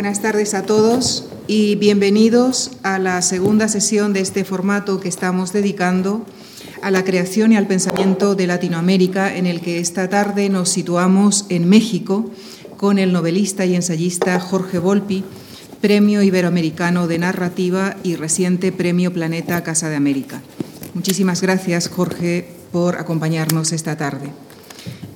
Buenas tardes a todos y bienvenidos a la segunda sesión de este formato que estamos dedicando a la creación y al pensamiento de Latinoamérica, en el que esta tarde nos situamos en México con el novelista y ensayista Jorge Volpi, Premio Iberoamericano de Narrativa y reciente Premio Planeta Casa de América. Muchísimas gracias, Jorge, por acompañarnos esta tarde.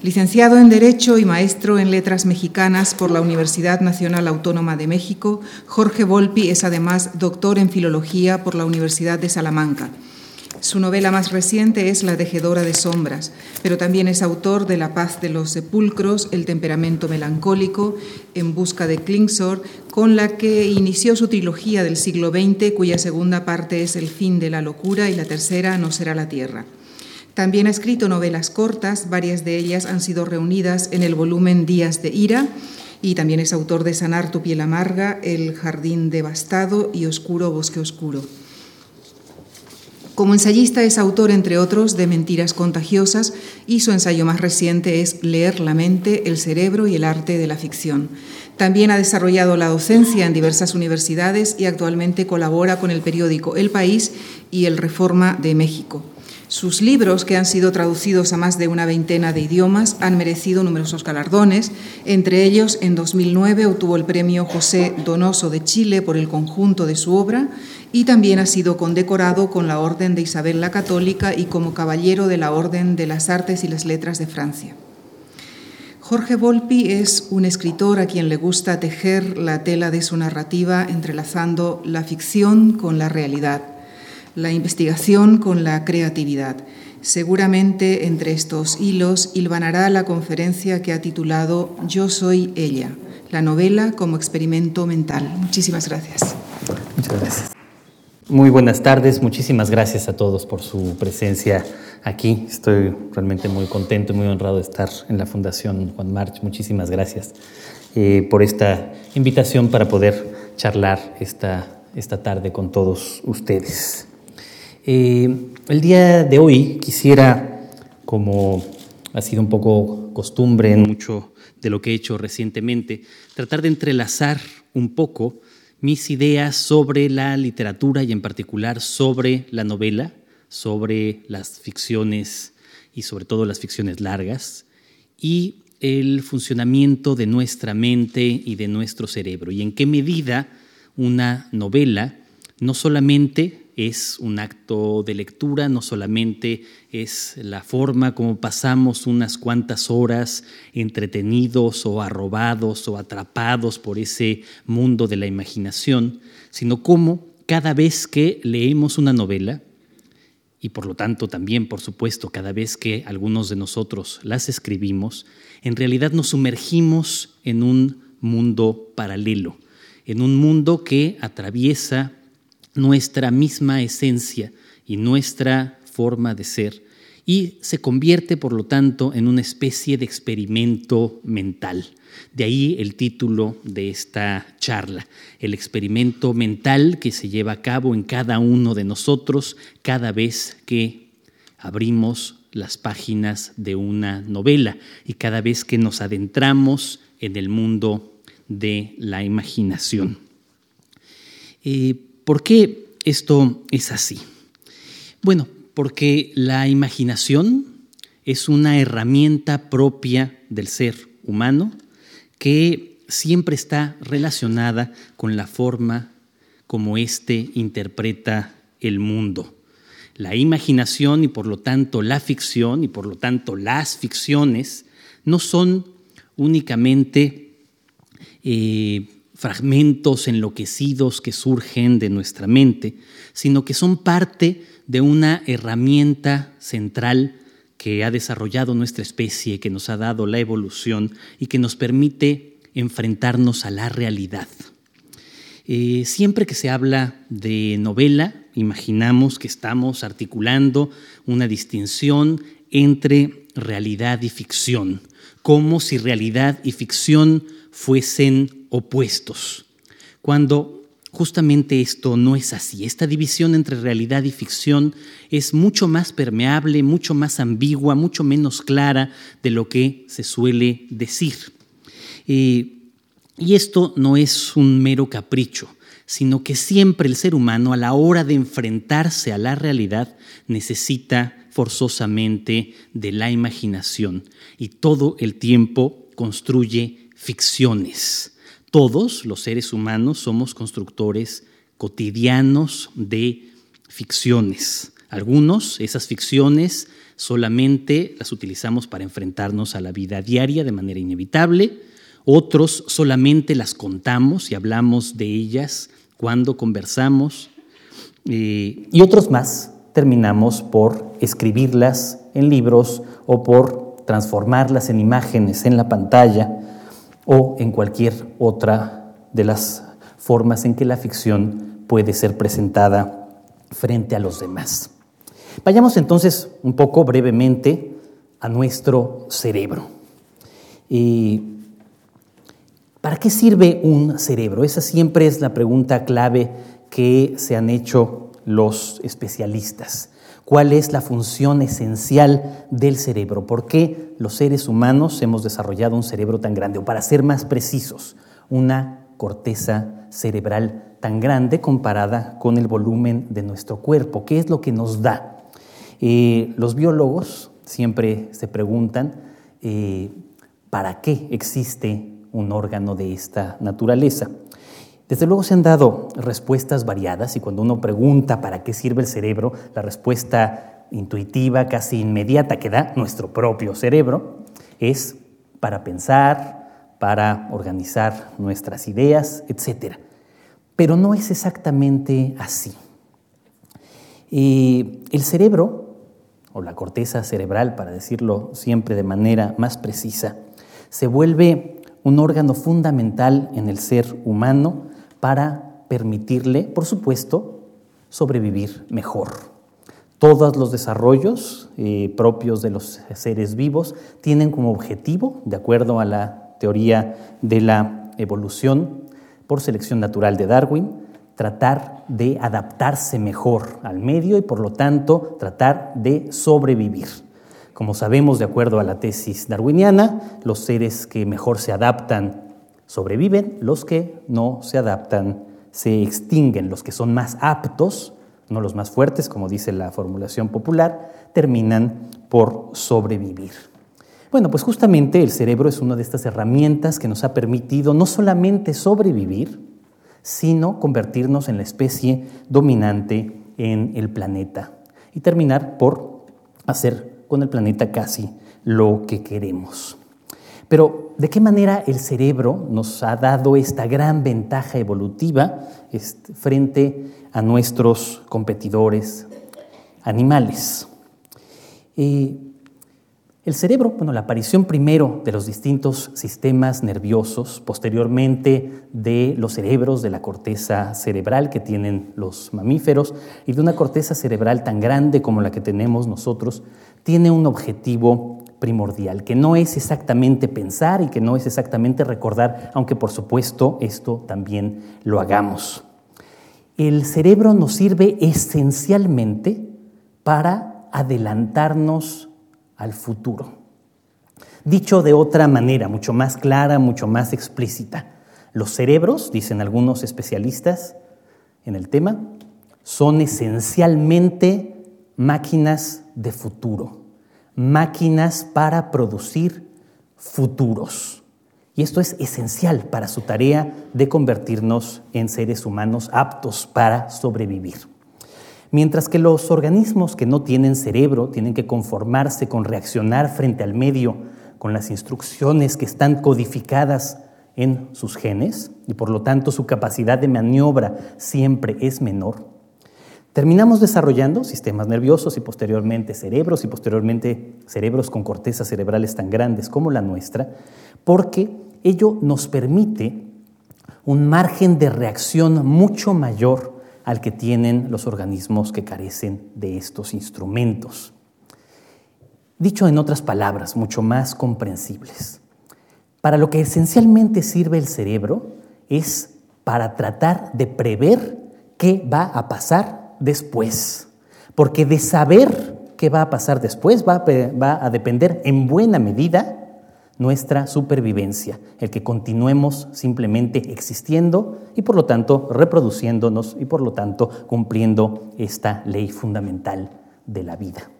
Licenciado en Derecho y maestro en Letras Mexicanas por la Universidad Nacional Autónoma de México, Jorge Volpi es además doctor en Filología por la Universidad de Salamanca. Su novela más reciente es La Tejedora de Sombras, pero también es autor de La paz de los sepulcros, El temperamento melancólico, En busca de Klingsor, con la que inició su trilogía del siglo XX, cuya segunda parte es El fin de la locura y la tercera No será la tierra. También ha escrito novelas cortas, varias de ellas han sido reunidas en el volumen Días de Ira, y también es autor de Sanar tu piel amarga, El jardín devastado y Oscuro bosque oscuro. Como ensayista es autor, entre otros, de Mentiras contagiosas y su ensayo más reciente es Leer la mente, el cerebro y el arte de la ficción. También ha desarrollado la docencia en diversas universidades y actualmente colabora con el periódico El País y el Reforma de México. Sus libros, que han sido traducidos a más de una veintena de idiomas, han merecido numerosos galardones. Entre ellos, en 2009 obtuvo el premio José Donoso de Chile por el conjunto de su obra y también ha sido condecorado con la Orden de Isabel la Católica y como Caballero de la Orden de las Artes y las Letras de Francia. Jorge Volpi es un escritor a quien le gusta tejer la tela de su narrativa entrelazando la ficción con la realidad la investigación con la creatividad. Seguramente entre estos hilos hilvanará la conferencia que ha titulado Yo soy ella, la novela como experimento mental. Muchísimas gracias. Muchas gracias. Muy buenas tardes, muchísimas gracias a todos por su presencia aquí. Estoy realmente muy contento y muy honrado de estar en la Fundación Juan March. Muchísimas gracias eh, por esta invitación para poder charlar esta, esta tarde con todos ustedes. Eh, el día de hoy quisiera, como ha sido un poco costumbre en mucho de lo que he hecho recientemente, tratar de entrelazar un poco mis ideas sobre la literatura y en particular sobre la novela, sobre las ficciones y sobre todo las ficciones largas y el funcionamiento de nuestra mente y de nuestro cerebro. Y en qué medida una novela no solamente es un acto de lectura, no solamente es la forma como pasamos unas cuantas horas entretenidos o arrobados o atrapados por ese mundo de la imaginación, sino cómo cada vez que leemos una novela, y por lo tanto también, por supuesto, cada vez que algunos de nosotros las escribimos, en realidad nos sumergimos en un mundo paralelo, en un mundo que atraviesa nuestra misma esencia y nuestra forma de ser y se convierte, por lo tanto, en una especie de experimento mental. De ahí el título de esta charla, el experimento mental que se lleva a cabo en cada uno de nosotros cada vez que abrimos las páginas de una novela y cada vez que nos adentramos en el mundo de la imaginación. Eh, ¿Por qué esto es así? Bueno, porque la imaginación es una herramienta propia del ser humano que siempre está relacionada con la forma como éste interpreta el mundo. La imaginación y por lo tanto la ficción y por lo tanto las ficciones no son únicamente eh, fragmentos enloquecidos que surgen de nuestra mente, sino que son parte de una herramienta central que ha desarrollado nuestra especie, que nos ha dado la evolución y que nos permite enfrentarnos a la realidad. Eh, siempre que se habla de novela, imaginamos que estamos articulando una distinción entre realidad y ficción, como si realidad y ficción fuesen opuestos, cuando justamente esto no es así. Esta división entre realidad y ficción es mucho más permeable, mucho más ambigua, mucho menos clara de lo que se suele decir. Y esto no es un mero capricho, sino que siempre el ser humano a la hora de enfrentarse a la realidad necesita forzosamente de la imaginación y todo el tiempo construye ficciones. Todos los seres humanos somos constructores cotidianos de ficciones. Algunos, esas ficciones, solamente las utilizamos para enfrentarnos a la vida diaria de manera inevitable, otros solamente las contamos y hablamos de ellas cuando conversamos, eh, y otros más terminamos por escribirlas en libros o por transformarlas en imágenes en la pantalla o en cualquier otra de las formas en que la ficción puede ser presentada frente a los demás. Vayamos entonces un poco brevemente a nuestro cerebro. ¿Para qué sirve un cerebro? Esa siempre es la pregunta clave que se han hecho los especialistas. ¿Cuál es la función esencial del cerebro? ¿Por qué los seres humanos hemos desarrollado un cerebro tan grande? O para ser más precisos, una corteza cerebral tan grande comparada con el volumen de nuestro cuerpo. ¿Qué es lo que nos da? Eh, los biólogos siempre se preguntan eh, para qué existe un órgano de esta naturaleza. Desde luego se han dado respuestas variadas y cuando uno pregunta para qué sirve el cerebro, la respuesta intuitiva, casi inmediata que da nuestro propio cerebro es para pensar, para organizar nuestras ideas, etc. Pero no es exactamente así. El cerebro o la corteza cerebral, para decirlo siempre de manera más precisa, se vuelve un órgano fundamental en el ser humano para permitirle, por supuesto, sobrevivir mejor. Todos los desarrollos eh, propios de los seres vivos tienen como objetivo, de acuerdo a la teoría de la evolución por selección natural de Darwin, tratar de adaptarse mejor al medio y por lo tanto tratar de sobrevivir. Como sabemos, de acuerdo a la tesis darwiniana, los seres que mejor se adaptan sobreviven, los que no se adaptan se extinguen, los que son más aptos, no los más fuertes, como dice la formulación popular, terminan por sobrevivir. Bueno, pues justamente el cerebro es una de estas herramientas que nos ha permitido no solamente sobrevivir, sino convertirnos en la especie dominante en el planeta y terminar por hacer con el planeta casi lo que queremos. Pero, ¿de qué manera el cerebro nos ha dado esta gran ventaja evolutiva este, frente a nuestros competidores animales? Eh, el cerebro, bueno, la aparición primero de los distintos sistemas nerviosos, posteriormente de los cerebros de la corteza cerebral que tienen los mamíferos y de una corteza cerebral tan grande como la que tenemos nosotros, tiene un objetivo primordial, que no es exactamente pensar y que no es exactamente recordar, aunque por supuesto esto también lo hagamos. El cerebro nos sirve esencialmente para adelantarnos al futuro. Dicho de otra manera, mucho más clara, mucho más explícita, los cerebros, dicen algunos especialistas en el tema, son esencialmente máquinas de futuro, máquinas para producir futuros. Y esto es esencial para su tarea de convertirnos en seres humanos aptos para sobrevivir. Mientras que los organismos que no tienen cerebro tienen que conformarse con reaccionar frente al medio con las instrucciones que están codificadas en sus genes y por lo tanto su capacidad de maniobra siempre es menor, terminamos desarrollando sistemas nerviosos y posteriormente cerebros y posteriormente cerebros con cortezas cerebrales tan grandes como la nuestra, porque ello nos permite un margen de reacción mucho mayor al que tienen los organismos que carecen de estos instrumentos. Dicho en otras palabras, mucho más comprensibles, para lo que esencialmente sirve el cerebro es para tratar de prever qué va a pasar después, porque de saber qué va a pasar después va a, va a depender en buena medida nuestra supervivencia, el que continuemos simplemente existiendo y por lo tanto reproduciéndonos y por lo tanto cumpliendo esta ley fundamental de la vida.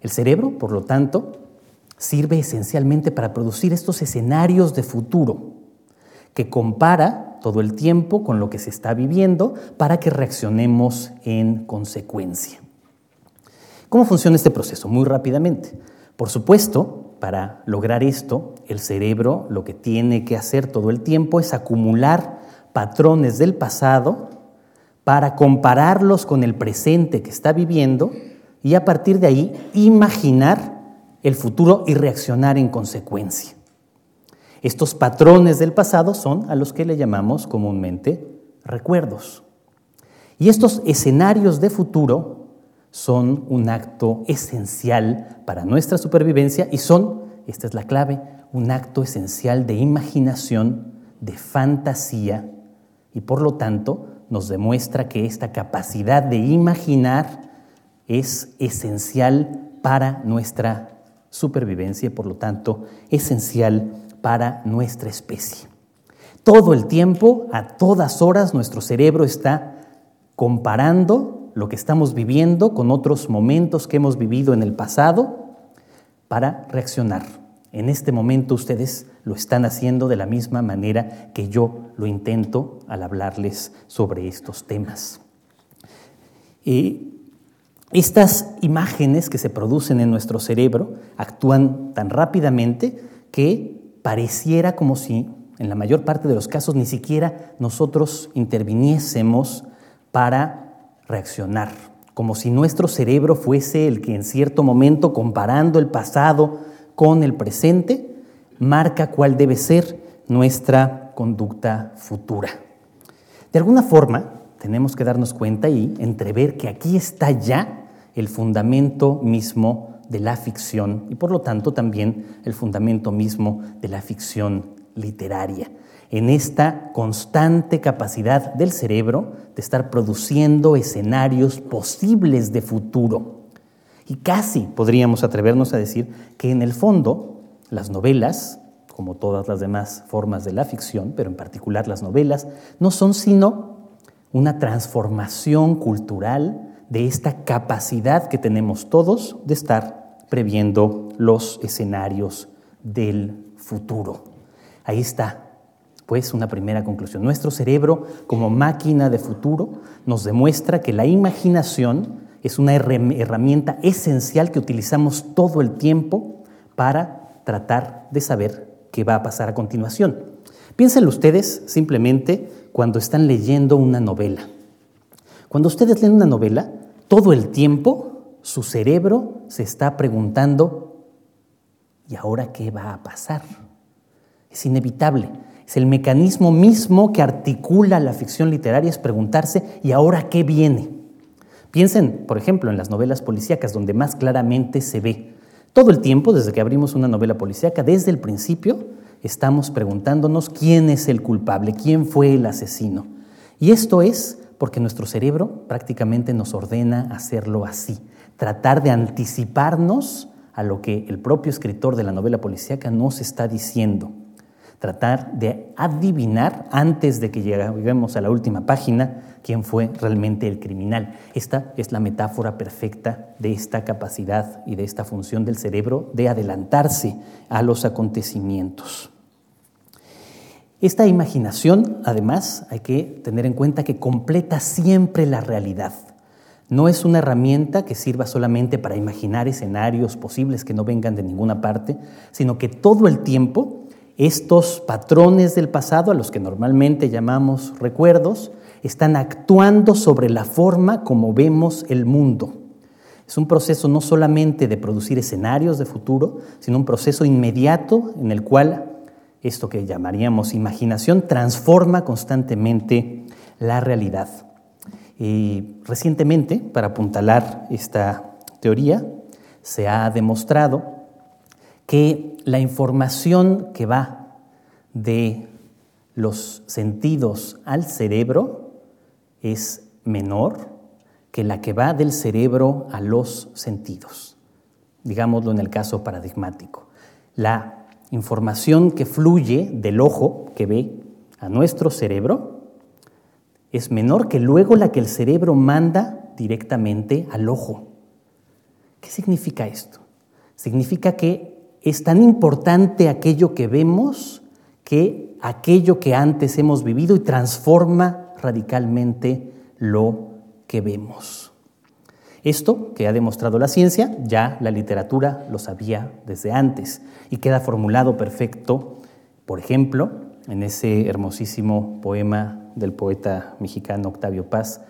El cerebro, por lo tanto, sirve esencialmente para producir estos escenarios de futuro que compara todo el tiempo con lo que se está viviendo para que reaccionemos en consecuencia. ¿Cómo funciona este proceso? Muy rápidamente. Por supuesto, para lograr esto, el cerebro lo que tiene que hacer todo el tiempo es acumular patrones del pasado para compararlos con el presente que está viviendo y a partir de ahí imaginar el futuro y reaccionar en consecuencia. Estos patrones del pasado son a los que le llamamos comúnmente recuerdos. Y estos escenarios de futuro son un acto esencial para nuestra supervivencia y son, esta es la clave, un acto esencial de imaginación, de fantasía y por lo tanto nos demuestra que esta capacidad de imaginar es esencial para nuestra supervivencia y por lo tanto esencial para nuestra especie. Todo el tiempo, a todas horas, nuestro cerebro está comparando lo que estamos viviendo con otros momentos que hemos vivido en el pasado para reaccionar. En este momento ustedes lo están haciendo de la misma manera que yo lo intento al hablarles sobre estos temas. Y estas imágenes que se producen en nuestro cerebro actúan tan rápidamente que pareciera como si en la mayor parte de los casos ni siquiera nosotros interviniésemos para reaccionar, como si nuestro cerebro fuese el que en cierto momento, comparando el pasado con el presente, marca cuál debe ser nuestra conducta futura. De alguna forma, tenemos que darnos cuenta y entrever que aquí está ya el fundamento mismo de la ficción y por lo tanto también el fundamento mismo de la ficción literaria, en esta constante capacidad del cerebro de estar produciendo escenarios posibles de futuro. Y casi podríamos atrevernos a decir que en el fondo las novelas, como todas las demás formas de la ficción, pero en particular las novelas, no son sino una transformación cultural de esta capacidad que tenemos todos de estar previendo los escenarios del futuro. Ahí está, pues, una primera conclusión. Nuestro cerebro, como máquina de futuro, nos demuestra que la imaginación es una herramienta esencial que utilizamos todo el tiempo para tratar de saber qué va a pasar a continuación. Piénsenlo ustedes simplemente cuando están leyendo una novela. Cuando ustedes leen una novela, todo el tiempo su cerebro se está preguntando, ¿y ahora qué va a pasar? Es inevitable. Es el mecanismo mismo que articula la ficción literaria, es preguntarse, ¿y ahora qué viene? Piensen, por ejemplo, en las novelas policíacas, donde más claramente se ve. Todo el tiempo, desde que abrimos una novela policíaca, desde el principio, estamos preguntándonos quién es el culpable, quién fue el asesino. Y esto es porque nuestro cerebro prácticamente nos ordena hacerlo así, tratar de anticiparnos a lo que el propio escritor de la novela policíaca nos está diciendo, tratar de adivinar antes de que lleguemos a la última página quién fue realmente el criminal. Esta es la metáfora perfecta de esta capacidad y de esta función del cerebro de adelantarse a los acontecimientos. Esta imaginación, además, hay que tener en cuenta que completa siempre la realidad. No es una herramienta que sirva solamente para imaginar escenarios posibles que no vengan de ninguna parte, sino que todo el tiempo estos patrones del pasado, a los que normalmente llamamos recuerdos, están actuando sobre la forma como vemos el mundo. Es un proceso no solamente de producir escenarios de futuro, sino un proceso inmediato en el cual esto que llamaríamos imaginación, transforma constantemente la realidad. Y recientemente, para apuntalar esta teoría, se ha demostrado que la información que va de los sentidos al cerebro es menor que la que va del cerebro a los sentidos, digámoslo en el caso paradigmático. La información que fluye del ojo que ve a nuestro cerebro es menor que luego la que el cerebro manda directamente al ojo. ¿Qué significa esto? Significa que es tan importante aquello que vemos que aquello que antes hemos vivido y transforma radicalmente lo que vemos. Esto que ha demostrado la ciencia, ya la literatura lo sabía desde antes y queda formulado perfecto, por ejemplo, en ese hermosísimo poema del poeta mexicano Octavio Paz,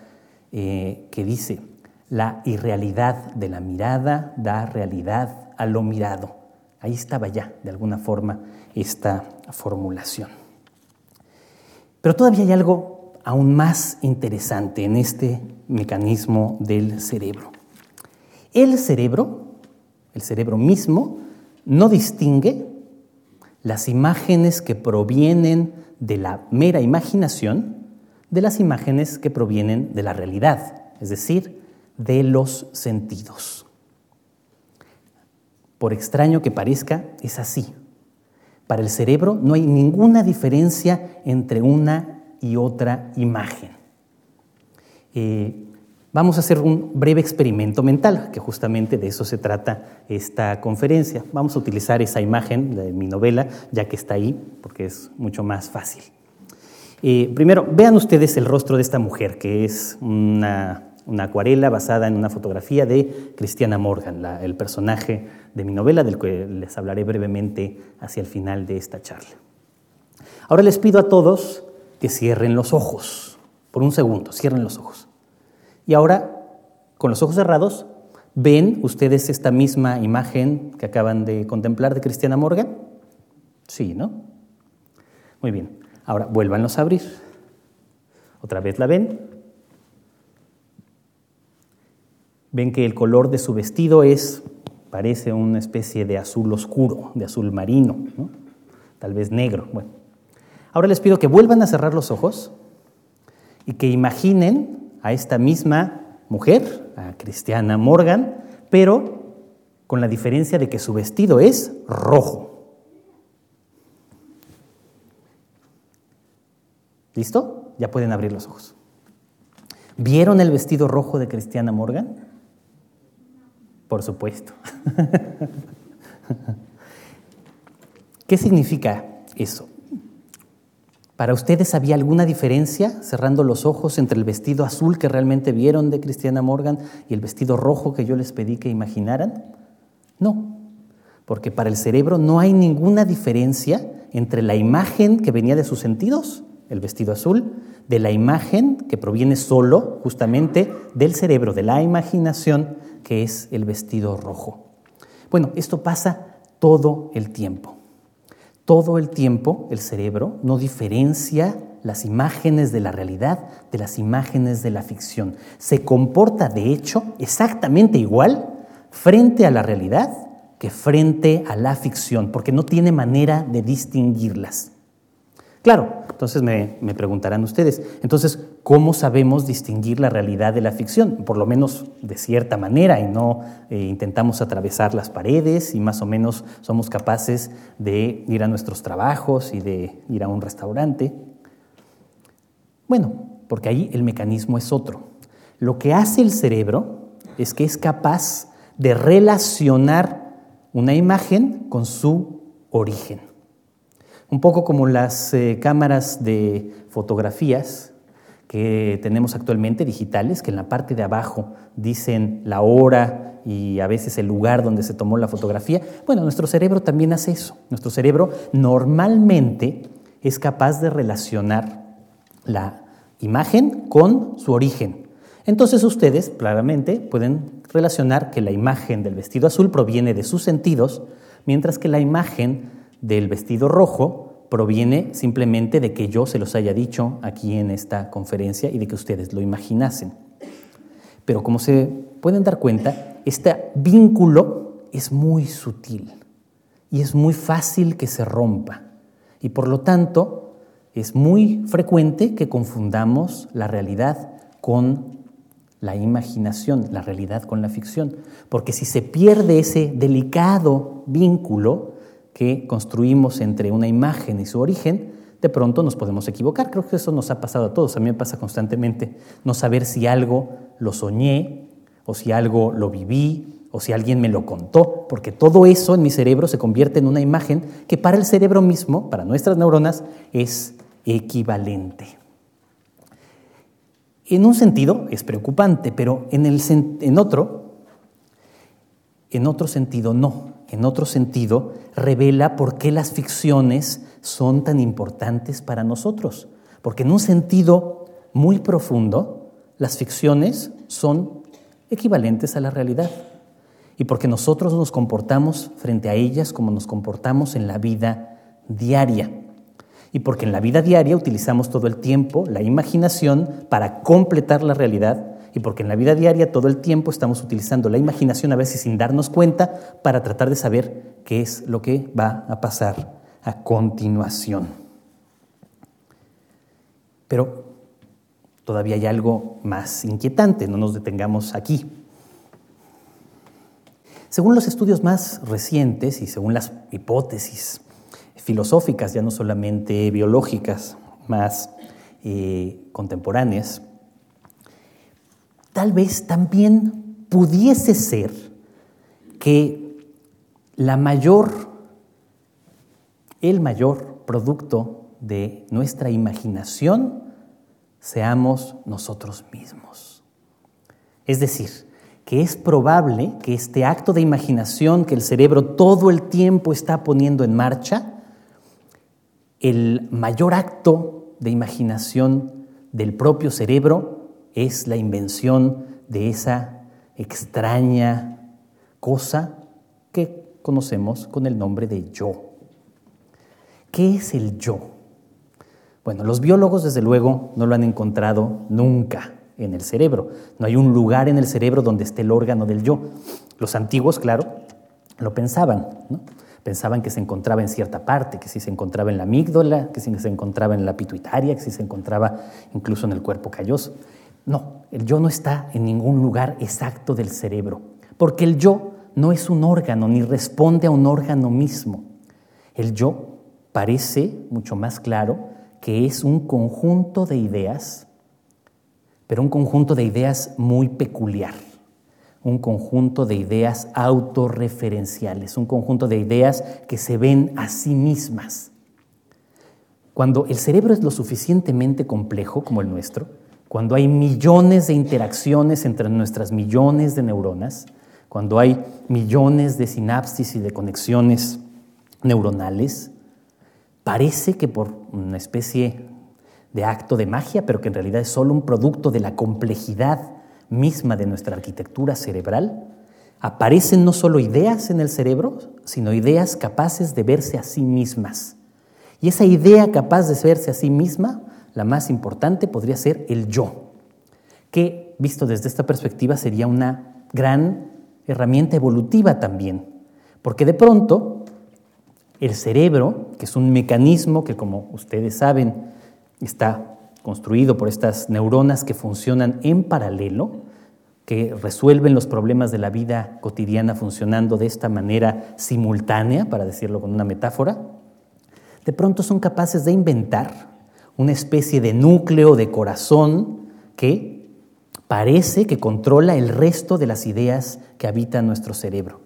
eh, que dice, la irrealidad de la mirada da realidad a lo mirado. Ahí estaba ya, de alguna forma, esta formulación. Pero todavía hay algo aún más interesante en este mecanismo del cerebro. El cerebro, el cerebro mismo, no distingue las imágenes que provienen de la mera imaginación de las imágenes que provienen de la realidad, es decir, de los sentidos. Por extraño que parezca, es así. Para el cerebro no hay ninguna diferencia entre una y otra imagen. Eh, vamos a hacer un breve experimento mental, que justamente de eso se trata esta conferencia. Vamos a utilizar esa imagen de mi novela, ya que está ahí, porque es mucho más fácil. Eh, primero, vean ustedes el rostro de esta mujer, que es una, acuarela basada en una fotografía de Christiana Morgan, el personaje de mi novela, del que les hablaré brevemente hacia el final de esta charla. Ahora les pido a todos que cierren los ojos, por un segundo, cierren los ojos. Y ahora, con los ojos cerrados, ¿ven ustedes esta misma imagen que acaban de contemplar de Cristiana Morgan? Sí, ¿no? Muy bien. Ahora, vuélvanlos a abrir. Otra vez la ven. Ven que el color de su vestido es, parece una especie de azul oscuro, de azul marino, tal vez negro. Bueno, ahora les pido que vuelvan a cerrar los ojos y que imaginen a esta misma mujer, a Cristiana Morgan, pero con la diferencia de que su vestido es rojo. ¿Listo? Ya pueden abrir los ojos. ¿Vieron el vestido rojo de Cristiana Morgan? Por supuesto. ¿Qué significa eso? ¿Para ustedes había alguna diferencia, cerrando los ojos, entre el vestido azul que realmente vieron de Cristiana Morgan y el vestido rojo que yo les pedí que imaginaran? No, porque para el cerebro no hay ninguna diferencia entre la imagen que venía de sus sentidos el vestido azul, de la imagen que proviene solo justamente del cerebro, de la imaginación, que es el vestido rojo. Bueno, esto pasa todo el tiempo. Todo el tiempo el cerebro no diferencia las imágenes de la realidad de las imágenes de la ficción. Se comporta, de hecho, exactamente igual frente a la realidad que frente a la ficción, porque no tiene manera de distinguirlas. Claro, entonces me, preguntarán ustedes, entonces, ¿cómo sabemos distinguir la realidad de la ficción? Por lo menos de cierta manera y no eh, intentamos atravesar las paredes y más o menos somos capaces de ir a nuestros trabajos y de ir a un restaurante. Bueno, porque ahí el mecanismo es otro. Lo que hace el cerebro es que es capaz de relacionar una imagen con su origen un poco como las eh, cámaras de fotografías que tenemos actualmente digitales, que en la parte de abajo dicen la hora y a veces el lugar donde se tomó la fotografía. Bueno, nuestro cerebro también hace eso. Nuestro cerebro normalmente es capaz de relacionar la imagen con su origen. Entonces ustedes claramente pueden relacionar que la imagen del vestido azul proviene de sus sentidos, mientras que la imagen del vestido rojo proviene simplemente de que yo se los haya dicho aquí en esta conferencia y de que ustedes lo imaginasen. Pero como se pueden dar cuenta, este vínculo es muy sutil y es muy fácil que se rompa. Y por lo tanto, es muy frecuente que confundamos la realidad con la imaginación, la realidad con la ficción. Porque si se pierde ese delicado vínculo, que construimos entre una imagen y su origen, de pronto nos podemos equivocar. Creo que eso nos ha pasado a todos, a mí me pasa constantemente, no saber si algo lo soñé o si algo lo viví o si alguien me lo contó, porque todo eso en mi cerebro se convierte en una imagen que para el cerebro mismo, para nuestras neuronas, es equivalente. En un sentido es preocupante, pero en, otro, en otro sentido no. En otro sentido revela por qué las ficciones son tan importantes para nosotros. Porque en un sentido muy profundo, las ficciones son equivalentes a la realidad. Y porque nosotros nos comportamos frente a ellas como nos comportamos en la vida diaria. Y porque en la vida diaria utilizamos todo el tiempo la imaginación para completar la realidad. Y porque en la vida diaria todo el tiempo estamos utilizando la imaginación a veces sin darnos cuenta para tratar de saber qué es lo que va a pasar a continuación. Pero todavía hay algo más inquietante, no nos detengamos aquí. Según los estudios más recientes y según las hipótesis filosóficas, ya no solamente biológicas, más eh, contemporáneas, tal vez también pudiese ser que la mayor el mayor producto de nuestra imaginación seamos nosotros mismos. Es decir, que es probable que este acto de imaginación que el cerebro todo el tiempo está poniendo en marcha, el mayor acto de imaginación del propio cerebro es la invención de esa extraña cosa que conocemos con el nombre de yo. ¿Qué es el yo? Bueno, los biólogos desde luego no lo han encontrado nunca en el cerebro. No hay un lugar en el cerebro donde esté el órgano del yo. Los antiguos, claro, lo pensaban. Pensaban que se encontraba en cierta parte, que si se encontraba en la amígdala, que si se encontraba en la pituitaria, que si se encontraba incluso en el cuerpo calloso. No, el yo no está en ningún lugar exacto del cerebro, porque el yo no es un órgano ni responde a un órgano mismo. El yo parece mucho más claro que es un conjunto de ideas, pero un conjunto de ideas muy peculiar, un conjunto de ideas autorreferenciales, un conjunto de ideas que se ven a sí mismas. Cuando el cerebro es lo suficientemente complejo como el nuestro, cuando hay millones de interacciones entre nuestras millones de neuronas, cuando hay millones de sinapsis y de conexiones neuronales, Parece que por una especie de acto de magia, pero que en realidad es solo un producto de la complejidad misma de nuestra arquitectura cerebral, aparecen no solo ideas en el cerebro, sino ideas capaces de verse a sí mismas. Y esa idea capaz de verse a sí misma, la más importante, podría ser el yo, que visto desde esta perspectiva sería una gran herramienta evolutiva también, porque de pronto el cerebro, que es un mecanismo que, como ustedes saben, está construido por estas neuronas que funcionan en paralelo, que resuelven los problemas de la vida cotidiana funcionando de esta manera simultánea, para decirlo con una metáfora, de pronto son capaces de inventar una especie de núcleo de corazón que parece que controla el resto de las ideas que habitan nuestro cerebro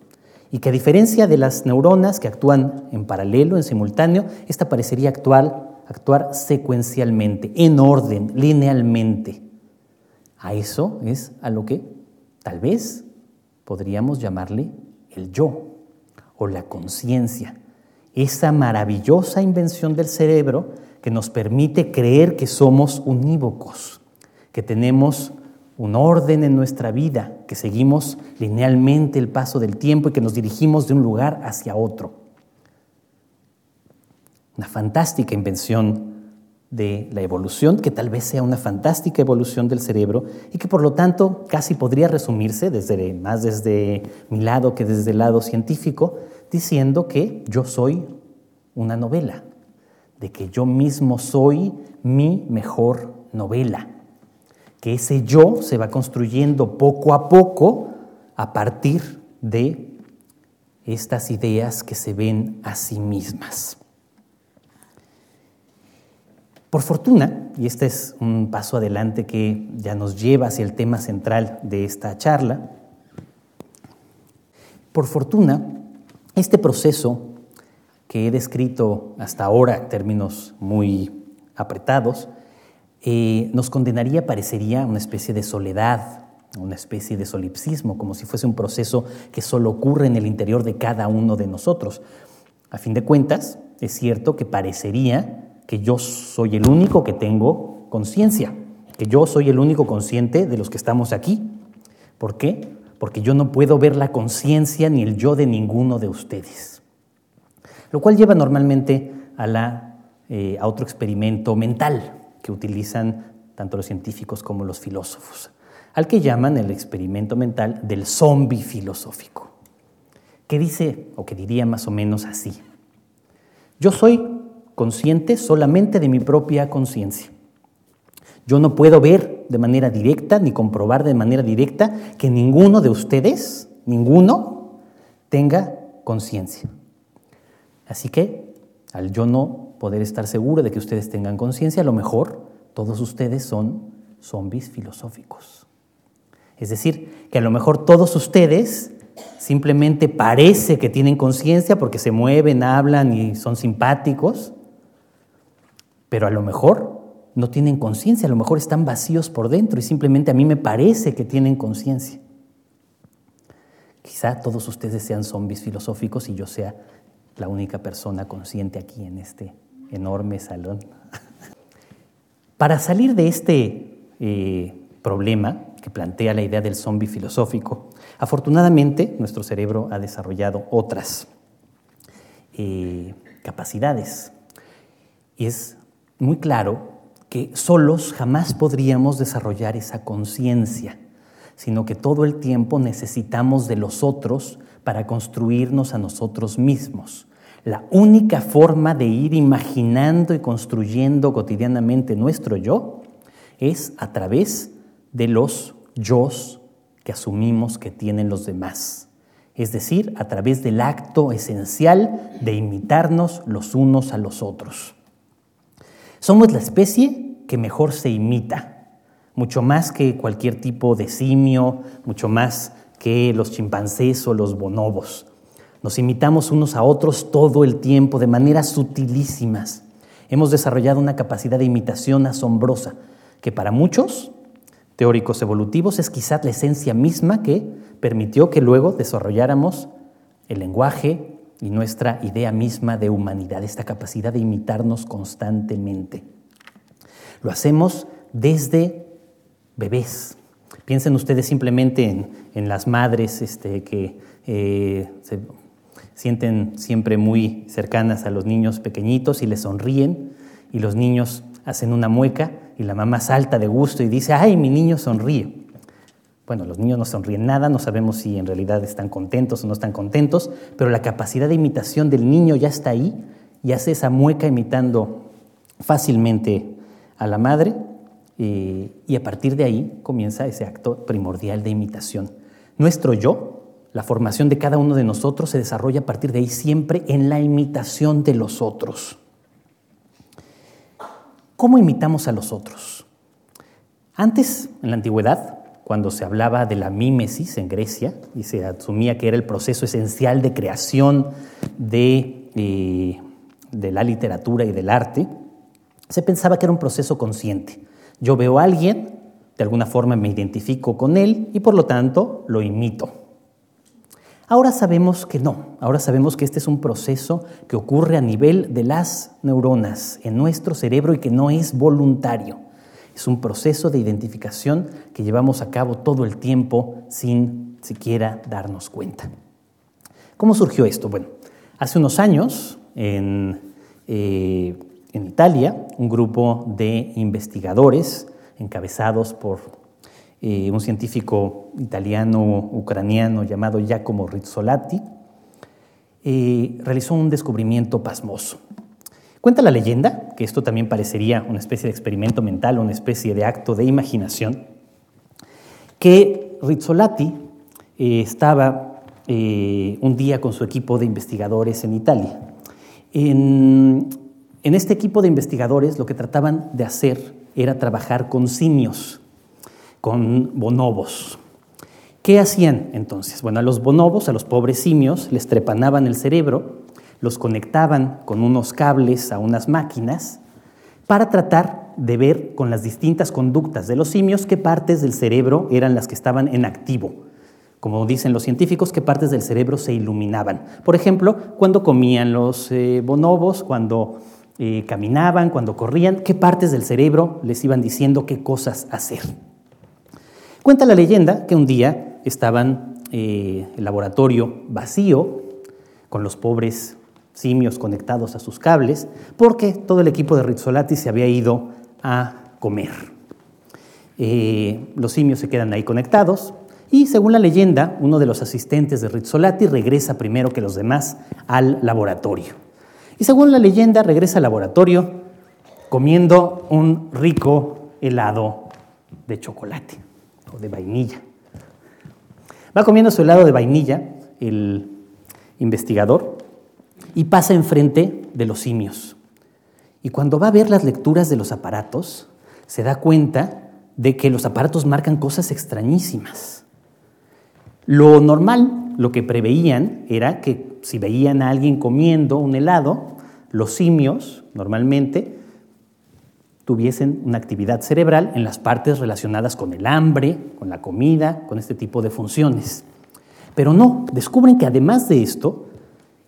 y que a diferencia de las neuronas que actúan en paralelo, en simultáneo, esta parecería actuar, actuar secuencialmente, en orden, linealmente. A eso es a lo que tal vez podríamos llamarle el yo o la conciencia, esa maravillosa invención del cerebro que nos permite creer que somos unívocos, que tenemos un orden en nuestra vida, que seguimos linealmente el paso del tiempo y que nos dirigimos de un lugar hacia otro. Una fantástica invención de la evolución, que tal vez sea una fantástica evolución del cerebro y que por lo tanto casi podría resumirse más desde mi lado que desde el lado científico, diciendo que yo soy una novela, de que yo mismo soy mi mejor novela que ese yo se va construyendo poco a poco a partir de estas ideas que se ven a sí mismas. Por fortuna, y este es un paso adelante que ya nos lleva hacia el tema central de esta charla, por fortuna, este proceso que he descrito hasta ahora términos muy apretados, eh, nos condenaría, parecería, una especie de soledad, una especie de solipsismo, como si fuese un proceso que solo ocurre en el interior de cada uno de nosotros. A fin de cuentas, es cierto que parecería que yo soy el único que tengo conciencia, que yo soy el único consciente de los que estamos aquí. ¿Por qué? Porque yo no puedo ver la conciencia ni el yo de ninguno de ustedes. Lo cual lleva normalmente a, la, eh, a otro experimento mental que utilizan tanto los científicos como los filósofos al que llaman el experimento mental del zombie filosófico, que dice, o que diría más o menos así, yo soy consciente solamente de mi propia conciencia. Yo no puedo ver de manera directa ni comprobar de manera directa que ninguno de ustedes, ninguno, tenga conciencia. Así que, al yo no poder estar seguro de que ustedes tengan conciencia, a lo mejor todos ustedes son zombies filosóficos. Es decir, que a lo mejor todos ustedes simplemente parece que tienen conciencia porque se mueven, hablan y son simpáticos, pero a lo mejor no tienen conciencia, a lo mejor están vacíos por dentro y simplemente a mí me parece que tienen conciencia. Quizá todos ustedes sean zombies filosóficos y yo sea la única persona consciente aquí en este enorme salón. Para salir de este eh, problema, que plantea la idea del zombie filosófico. Afortunadamente, nuestro cerebro ha desarrollado otras eh, capacidades. Y es muy claro que solos jamás podríamos desarrollar esa conciencia, sino que todo el tiempo necesitamos de los otros para construirnos a nosotros mismos. La única forma de ir imaginando y construyendo cotidianamente nuestro yo es a través de los yo que asumimos que tienen los demás, es decir, a través del acto esencial de imitarnos los unos a los otros. Somos la especie que mejor se imita, mucho más que cualquier tipo de simio, mucho más que los chimpancés o los bonobos. Nos imitamos unos a otros todo el tiempo, de maneras sutilísimas. Hemos desarrollado una capacidad de imitación asombrosa, que para muchos teóricos evolutivos es quizás la esencia misma que permitió que luego desarrolláramos el lenguaje y nuestra idea misma de humanidad, esta capacidad de imitarnos constantemente. Lo hacemos desde bebés. Piensen ustedes simplemente en, las madres este, que eh, se sienten siempre muy cercanas a los niños pequeñitos y les sonríen y los niños hacen una mueca y la mamá salta de gusto y dice, ay, mi niño sonríe. Bueno, los niños no sonríen nada, no sabemos si en realidad están contentos o no están contentos, pero la capacidad de imitación del niño ya está ahí y hace esa mueca imitando fácilmente a la madre eh, y a partir de ahí comienza ese acto primordial de imitación. Nuestro yo, la formación de cada uno de nosotros se desarrolla a partir de ahí siempre en la imitación de los otros. ¿Cómo imitamos a los otros? Antes, en la antigüedad, cuando se hablaba de la mímesis en Grecia y se asumía que era el proceso esencial de creación de, eh, de la literatura y del arte, se pensaba que era un proceso consciente. Yo veo a alguien, de alguna forma me identifico con él y por lo tanto lo imito. Ahora sabemos que no, ahora sabemos que este es un proceso que ocurre a nivel de las neuronas en nuestro cerebro y que no es voluntario. Es un proceso de identificación que llevamos a cabo todo el tiempo sin siquiera darnos cuenta. ¿Cómo surgió esto? Bueno, hace unos años en, eh, en Italia, un grupo de investigadores encabezados por eh, un científico italiano-ucraniano llamado Giacomo Rizzolatti, eh, realizó un descubrimiento pasmoso. Cuenta la leyenda, que esto también parecería una especie de experimento mental, una especie de acto de imaginación, que Rizzolatti eh, estaba un día con su equipo de investigadores en Italia. En este equipo de investigadores lo que trataban de hacer era trabajar con simios, con bonobos. ¿Qué hacían entonces? Bueno, a los bonobos, a los pobres simios, les trepanaban el cerebro, los conectaban con unos cables a unas máquinas para tratar de ver con las distintas conductas de los simios qué partes del cerebro eran las que estaban en activo. Como dicen los científicos, qué partes del cerebro se iluminaban. Por ejemplo, cuando comían los eh, bonobos, cuando eh, caminaban, cuando corrían, qué partes del cerebro les iban diciendo qué cosas hacer. Cuenta la leyenda que un día estaban eh, el laboratorio vacío, con los pobres simios conectados a sus cables, porque todo el equipo de Rizzolatti se había ido a comer. Eh, los simios se quedan ahí conectados y según la leyenda, uno de los asistentes de Rizzolatti regresa primero que los demás al laboratorio. Y según la leyenda, regresa al laboratorio comiendo un rico helado de chocolate o de vainilla. Va comiendo su helado de vainilla el investigador y pasa enfrente de los simios. Y cuando va a ver las lecturas de los aparatos, se da cuenta de que los aparatos marcan cosas extrañísimas. Lo normal, lo que preveían, era que si veían a alguien comiendo un helado, los simios normalmente tuviesen una actividad cerebral en las partes relacionadas con el hambre, con la comida, con este tipo de funciones. Pero no, descubren que además de esto,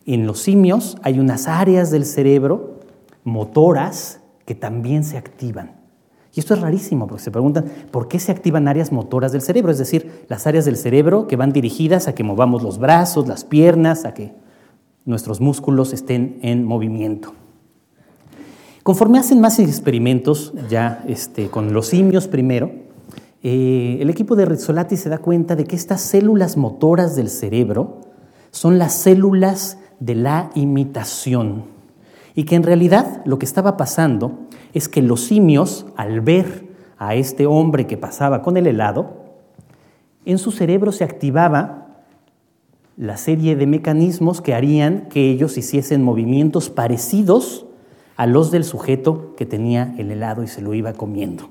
en los simios hay unas áreas del cerebro motoras que también se activan. Y esto es rarísimo porque se preguntan por qué se activan áreas motoras del cerebro, es decir, las áreas del cerebro que van dirigidas a que movamos los brazos, las piernas, a que nuestros músculos estén en movimiento. Conforme hacen más experimentos, ya este, con los simios primero, eh, el equipo de Rizzolatti se da cuenta de que estas células motoras del cerebro son las células de la imitación. Y que en realidad lo que estaba pasando es que los simios, al ver a este hombre que pasaba con el helado, en su cerebro se activaba la serie de mecanismos que harían que ellos hiciesen movimientos parecidos a los del sujeto que tenía el helado y se lo iba comiendo.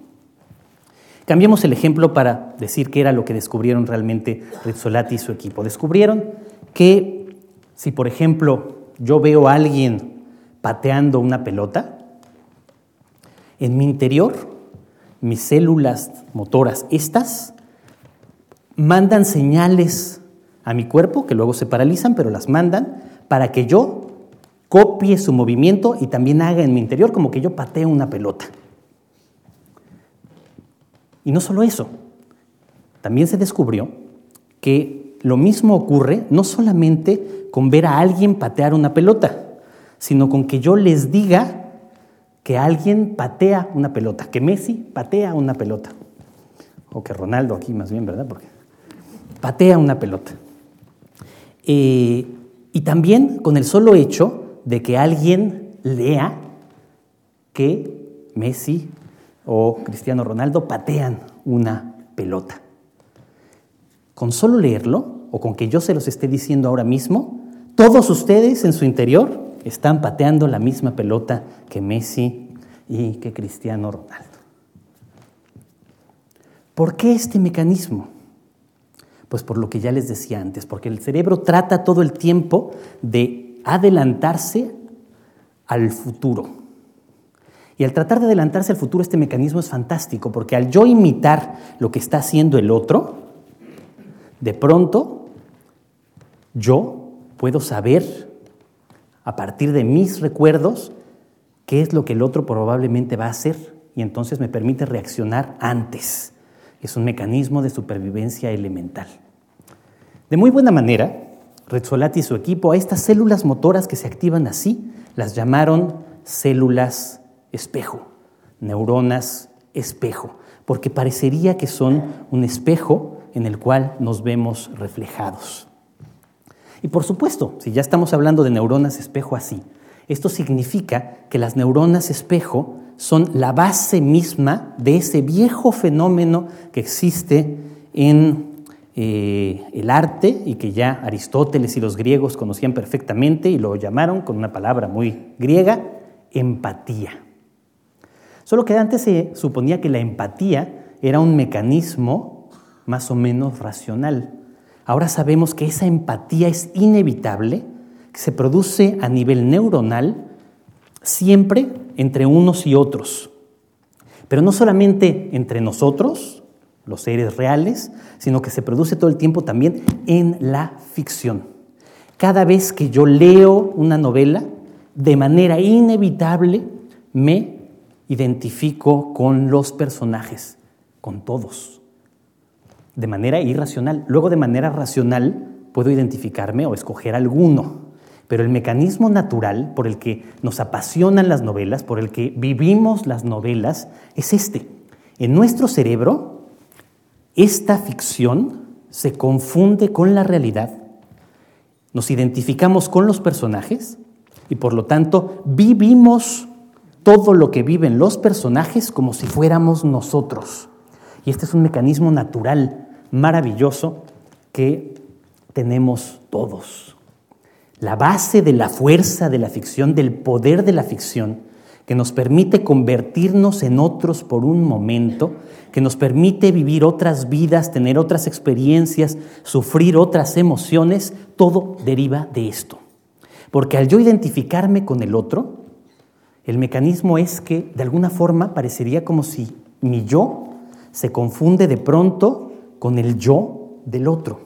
Cambiemos el ejemplo para decir qué era lo que descubrieron realmente Rizzolatti y su equipo. Descubrieron que si, por ejemplo, yo veo a alguien pateando una pelota, en mi interior, mis células motoras, estas, mandan señales a mi cuerpo, que luego se paralizan, pero las mandan para que yo copie su movimiento y también haga en mi interior como que yo pateo una pelota. Y no solo eso, también se descubrió que lo mismo ocurre no solamente con ver a alguien patear una pelota, sino con que yo les diga que alguien patea una pelota, que Messi patea una pelota, o que Ronaldo aquí más bien, ¿verdad? Porque patea una pelota. Eh, y también con el solo hecho de que alguien lea que Messi o Cristiano Ronaldo patean una pelota. Con solo leerlo, o con que yo se los esté diciendo ahora mismo, todos ustedes en su interior están pateando la misma pelota que Messi y que Cristiano Ronaldo. ¿Por qué este mecanismo? Pues por lo que ya les decía antes, porque el cerebro trata todo el tiempo de adelantarse al futuro. Y al tratar de adelantarse al futuro, este mecanismo es fantástico, porque al yo imitar lo que está haciendo el otro, de pronto yo puedo saber a partir de mis recuerdos qué es lo que el otro probablemente va a hacer y entonces me permite reaccionar antes. Es un mecanismo de supervivencia elemental. De muy buena manera, Rezzolati y su equipo a estas células motoras que se activan así las llamaron células espejo, neuronas espejo, porque parecería que son un espejo en el cual nos vemos reflejados. Y por supuesto, si ya estamos hablando de neuronas espejo así, esto significa que las neuronas espejo son la base misma de ese viejo fenómeno que existe en eh, el arte y que ya Aristóteles y los griegos conocían perfectamente y lo llamaron con una palabra muy griega, empatía. Solo que antes se suponía que la empatía era un mecanismo más o menos racional. Ahora sabemos que esa empatía es inevitable, se produce a nivel neuronal siempre entre unos y otros. Pero no solamente entre nosotros, los seres reales, sino que se produce todo el tiempo también en la ficción. Cada vez que yo leo una novela, de manera inevitable me identifico con los personajes, con todos, de manera irracional. Luego de manera racional puedo identificarme o escoger alguno, pero el mecanismo natural por el que nos apasionan las novelas, por el que vivimos las novelas, es este. En nuestro cerebro esta ficción se confunde con la realidad, nos identificamos con los personajes y por lo tanto vivimos todo lo que viven los personajes como si fuéramos nosotros. Y este es un mecanismo natural maravilloso que tenemos todos. La base de la fuerza de la ficción, del poder de la ficción, que nos permite convertirnos en otros por un momento, que nos permite vivir otras vidas, tener otras experiencias, sufrir otras emociones, todo deriva de esto. Porque al yo identificarme con el otro, el mecanismo es que de alguna forma parecería como si mi yo se confunde de pronto con el yo del otro.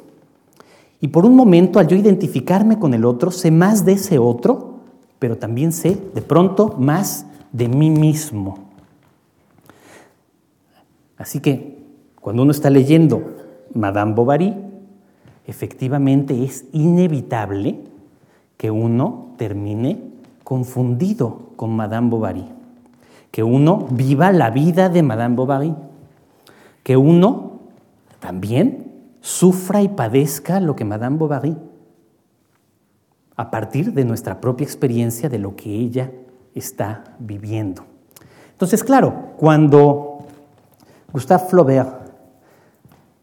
Y por un momento, al yo identificarme con el otro, sé más de ese otro, pero también sé de pronto más de mí mismo. Así que cuando uno está leyendo Madame Bovary, efectivamente es inevitable que uno termine confundido con Madame Bovary, que uno viva la vida de Madame Bovary, que uno también sufra y padezca lo que Madame Bovary, a partir de nuestra propia experiencia de lo que ella está viviendo. Entonces, claro, cuando Gustave Flaubert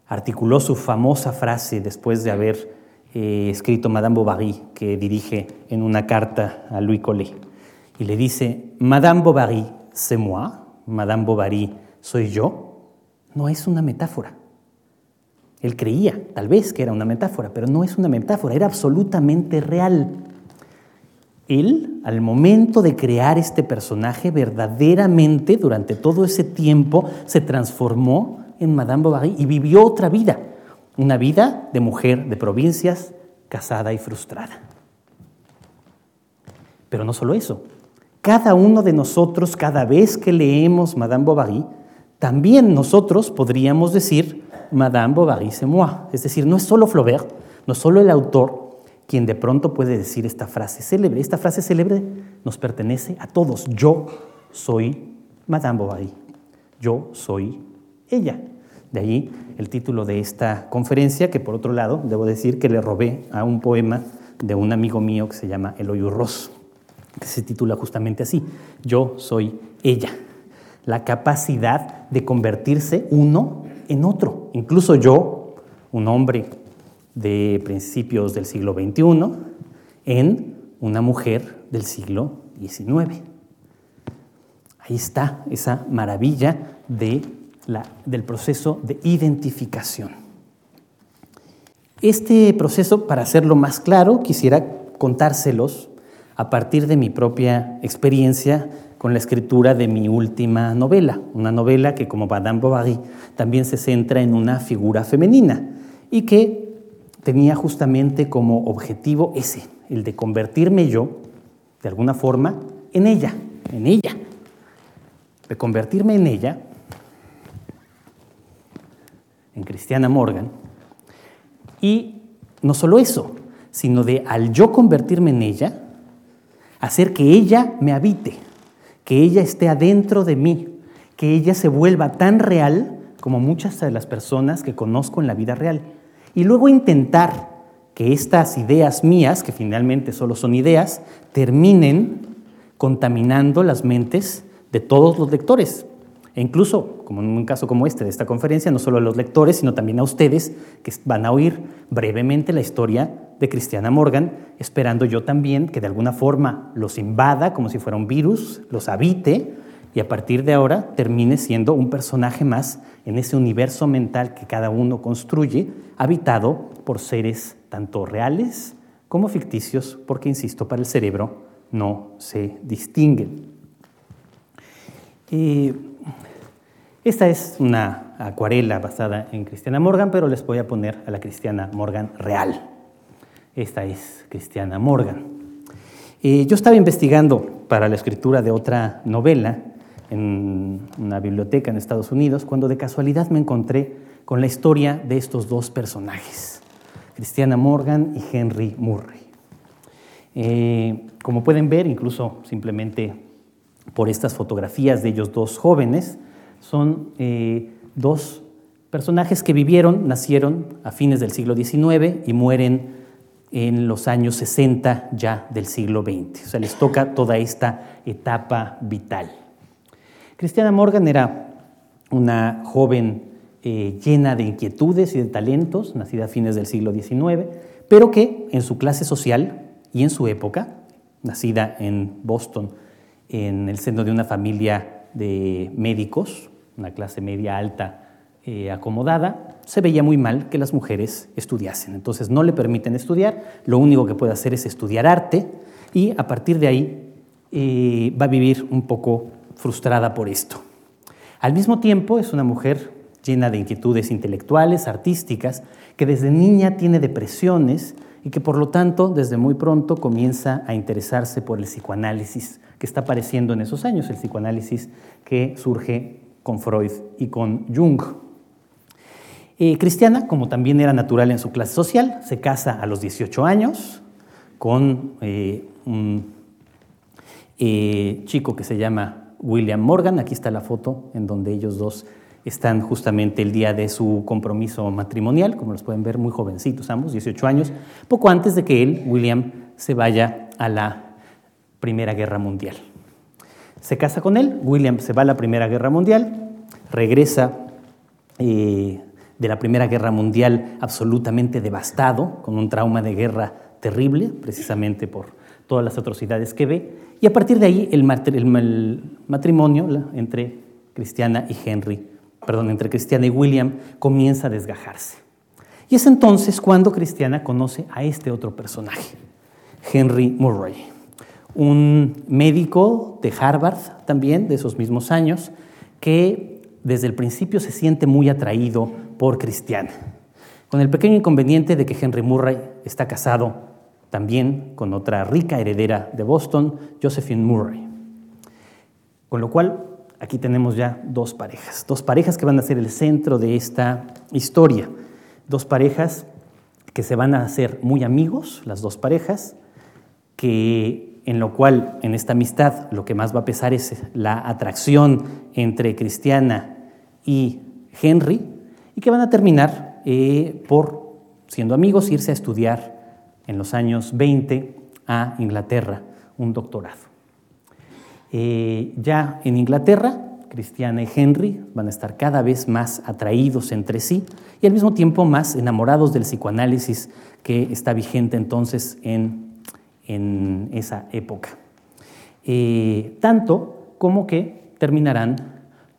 articuló su famosa frase después de haber eh, escrito Madame Bovary, que dirige en una carta a Louis Collet, y le dice, Madame Bovary, c'est moi, Madame Bovary, soy yo, no es una metáfora. Él creía, tal vez, que era una metáfora, pero no es una metáfora, era absolutamente real. Él, al momento de crear este personaje, verdaderamente durante todo ese tiempo se transformó en Madame Bovary y vivió otra vida, una vida de mujer de provincias, casada y frustrada. Pero no solo eso, cada uno de nosotros, cada vez que leemos Madame Bovary, también nosotros podríamos decir Madame Bovary c'est moi. Es decir, no es solo Flaubert, no es solo el autor, quien de pronto puede decir esta frase célebre. Esta frase célebre nos pertenece a todos. Yo soy Madame Bovary. Yo soy ella. De ahí el título de esta conferencia, que por otro lado, debo decir que le robé a un poema de un amigo mío que se llama Eloy Urroz, que se titula justamente así, Yo soy ella. La capacidad de convertirse uno en otro. Incluso yo, un hombre de principios del siglo XXI en una mujer del siglo XIX. Ahí está esa maravilla de la, del proceso de identificación. Este proceso, para hacerlo más claro, quisiera contárselos a partir de mi propia experiencia con la escritura de mi última novela, una novela que como Madame Bovary también se centra en una figura femenina y que tenía justamente como objetivo ese, el de convertirme yo, de alguna forma, en ella, en ella. De convertirme en ella, en Cristiana Morgan. Y no solo eso, sino de al yo convertirme en ella, hacer que ella me habite, que ella esté adentro de mí, que ella se vuelva tan real como muchas de las personas que conozco en la vida real y luego intentar que estas ideas mías, que finalmente solo son ideas, terminen contaminando las mentes de todos los lectores. E incluso, como en un caso como este de esta conferencia, no solo a los lectores, sino también a ustedes que van a oír brevemente la historia de Cristiana Morgan, esperando yo también que de alguna forma los invada como si fuera un virus, los habite y a partir de ahora termine siendo un personaje más en ese universo mental que cada uno construye, habitado por seres tanto reales como ficticios, porque, insisto, para el cerebro no se distinguen. esta es una acuarela basada en Cristiana Morgan, pero les voy a poner a la Cristiana Morgan real. Esta es Cristiana Morgan. yo estaba investigando para la escritura de otra novela en una biblioteca en Estados Unidos cuando de casualidad me encontré con la historia de estos dos personajes, Cristiana Morgan y Henry Murray. Eh, como pueden ver, incluso simplemente por estas fotografías de ellos dos jóvenes, son eh, dos personajes que vivieron, nacieron a fines del siglo XIX y mueren en los años 60 ya del siglo XX. O sea, les toca toda esta etapa vital. Cristiana Morgan era una joven eh, llena de inquietudes y de talentos, nacida a fines del siglo XIX, pero que en su clase social y en su época, nacida en Boston, en el seno de una familia de médicos, una clase media alta eh, acomodada, se veía muy mal que las mujeres estudiasen. Entonces no le permiten estudiar, lo único que puede hacer es estudiar arte y a partir de ahí eh, va a vivir un poco frustrada por esto. Al mismo tiempo es una mujer llena de inquietudes intelectuales, artísticas, que desde niña tiene depresiones y que por lo tanto desde muy pronto comienza a interesarse por el psicoanálisis que está apareciendo en esos años, el psicoanálisis que surge con Freud y con Jung. Eh, Cristiana, como también era natural en su clase social, se casa a los 18 años con eh, un eh, chico que se llama William Morgan. Aquí está la foto en donde ellos dos están justamente el día de su compromiso matrimonial, como los pueden ver, muy jovencitos ambos, 18 años, poco antes de que él, William, se vaya a la Primera Guerra Mundial. Se casa con él, William se va a la Primera Guerra Mundial, regresa eh, de la Primera Guerra Mundial absolutamente devastado, con un trauma de guerra terrible, precisamente por todas las atrocidades que ve, y a partir de ahí el, matrimonio entre Cristiana y Henry, perdón, entre Cristiana y William comienza a desgajarse. Y es entonces cuando Cristiana conoce a este otro personaje, Henry Murray, un médico de Harvard también, de esos mismos años, que desde el principio se siente muy atraído por Cristiana, con el pequeño inconveniente de que Henry Murray está casado también con otra rica heredera de Boston, Josephine Murray. Con lo cual, aquí tenemos ya dos parejas, dos parejas que van a ser el centro de esta historia, dos parejas que se van a hacer muy amigos, las dos parejas, que en lo cual en esta amistad lo que más va a pesar es la atracción entre Cristiana y Henry, y que van a terminar eh, por, siendo amigos, irse a estudiar en los años 20 a Inglaterra, un doctorado. Eh, ya en Inglaterra, Cristiana y Henry van a estar cada vez más atraídos entre sí y al mismo tiempo más enamorados del psicoanálisis que está vigente entonces en, esa época. Eh, tanto como que terminarán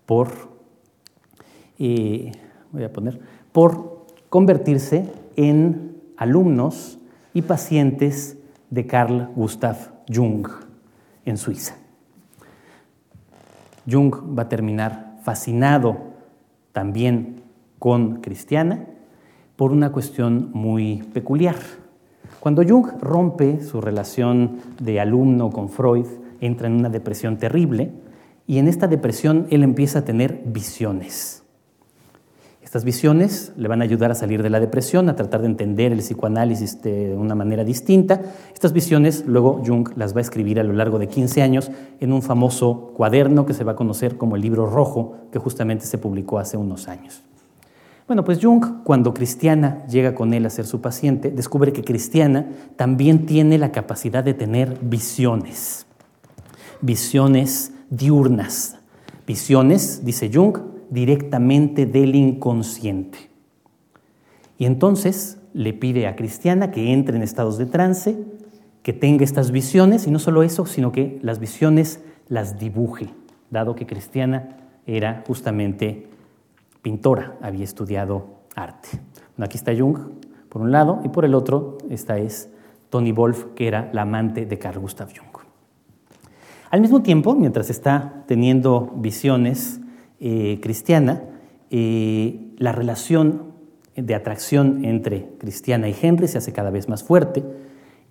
por, eh, voy a poner, por convertirse en alumnos y pacientes de Carl Gustav Jung en Suiza. Jung va a terminar fascinado también con Cristiana por una cuestión muy peculiar. Cuando Jung rompe su relación de alumno con Freud, entra en una depresión terrible y en esta depresión él empieza a tener visiones. Estas visiones le van a ayudar a salir de la depresión, a tratar de entender el psicoanálisis de una manera distinta. Estas visiones luego Jung las va a escribir a lo largo de 15 años en un famoso cuaderno que se va a conocer como el libro rojo, que justamente se publicó hace unos años. Bueno, pues Jung, cuando Cristiana llega con él a ser su paciente, descubre que Cristiana también tiene la capacidad de tener visiones, visiones diurnas, visiones, dice Jung, directamente del inconsciente. Y entonces le pide a Cristiana que entre en estados de trance, que tenga estas visiones, y no solo eso, sino que las visiones las dibuje, dado que Cristiana era justamente pintora, había estudiado arte. aquí está Jung, por un lado, y por el otro, esta es Tony Wolf, que era la amante de Carl Gustav Jung. Al mismo tiempo, mientras está teniendo visiones eh, cristiana, eh, la relación de atracción entre Cristiana y Henry se hace cada vez más fuerte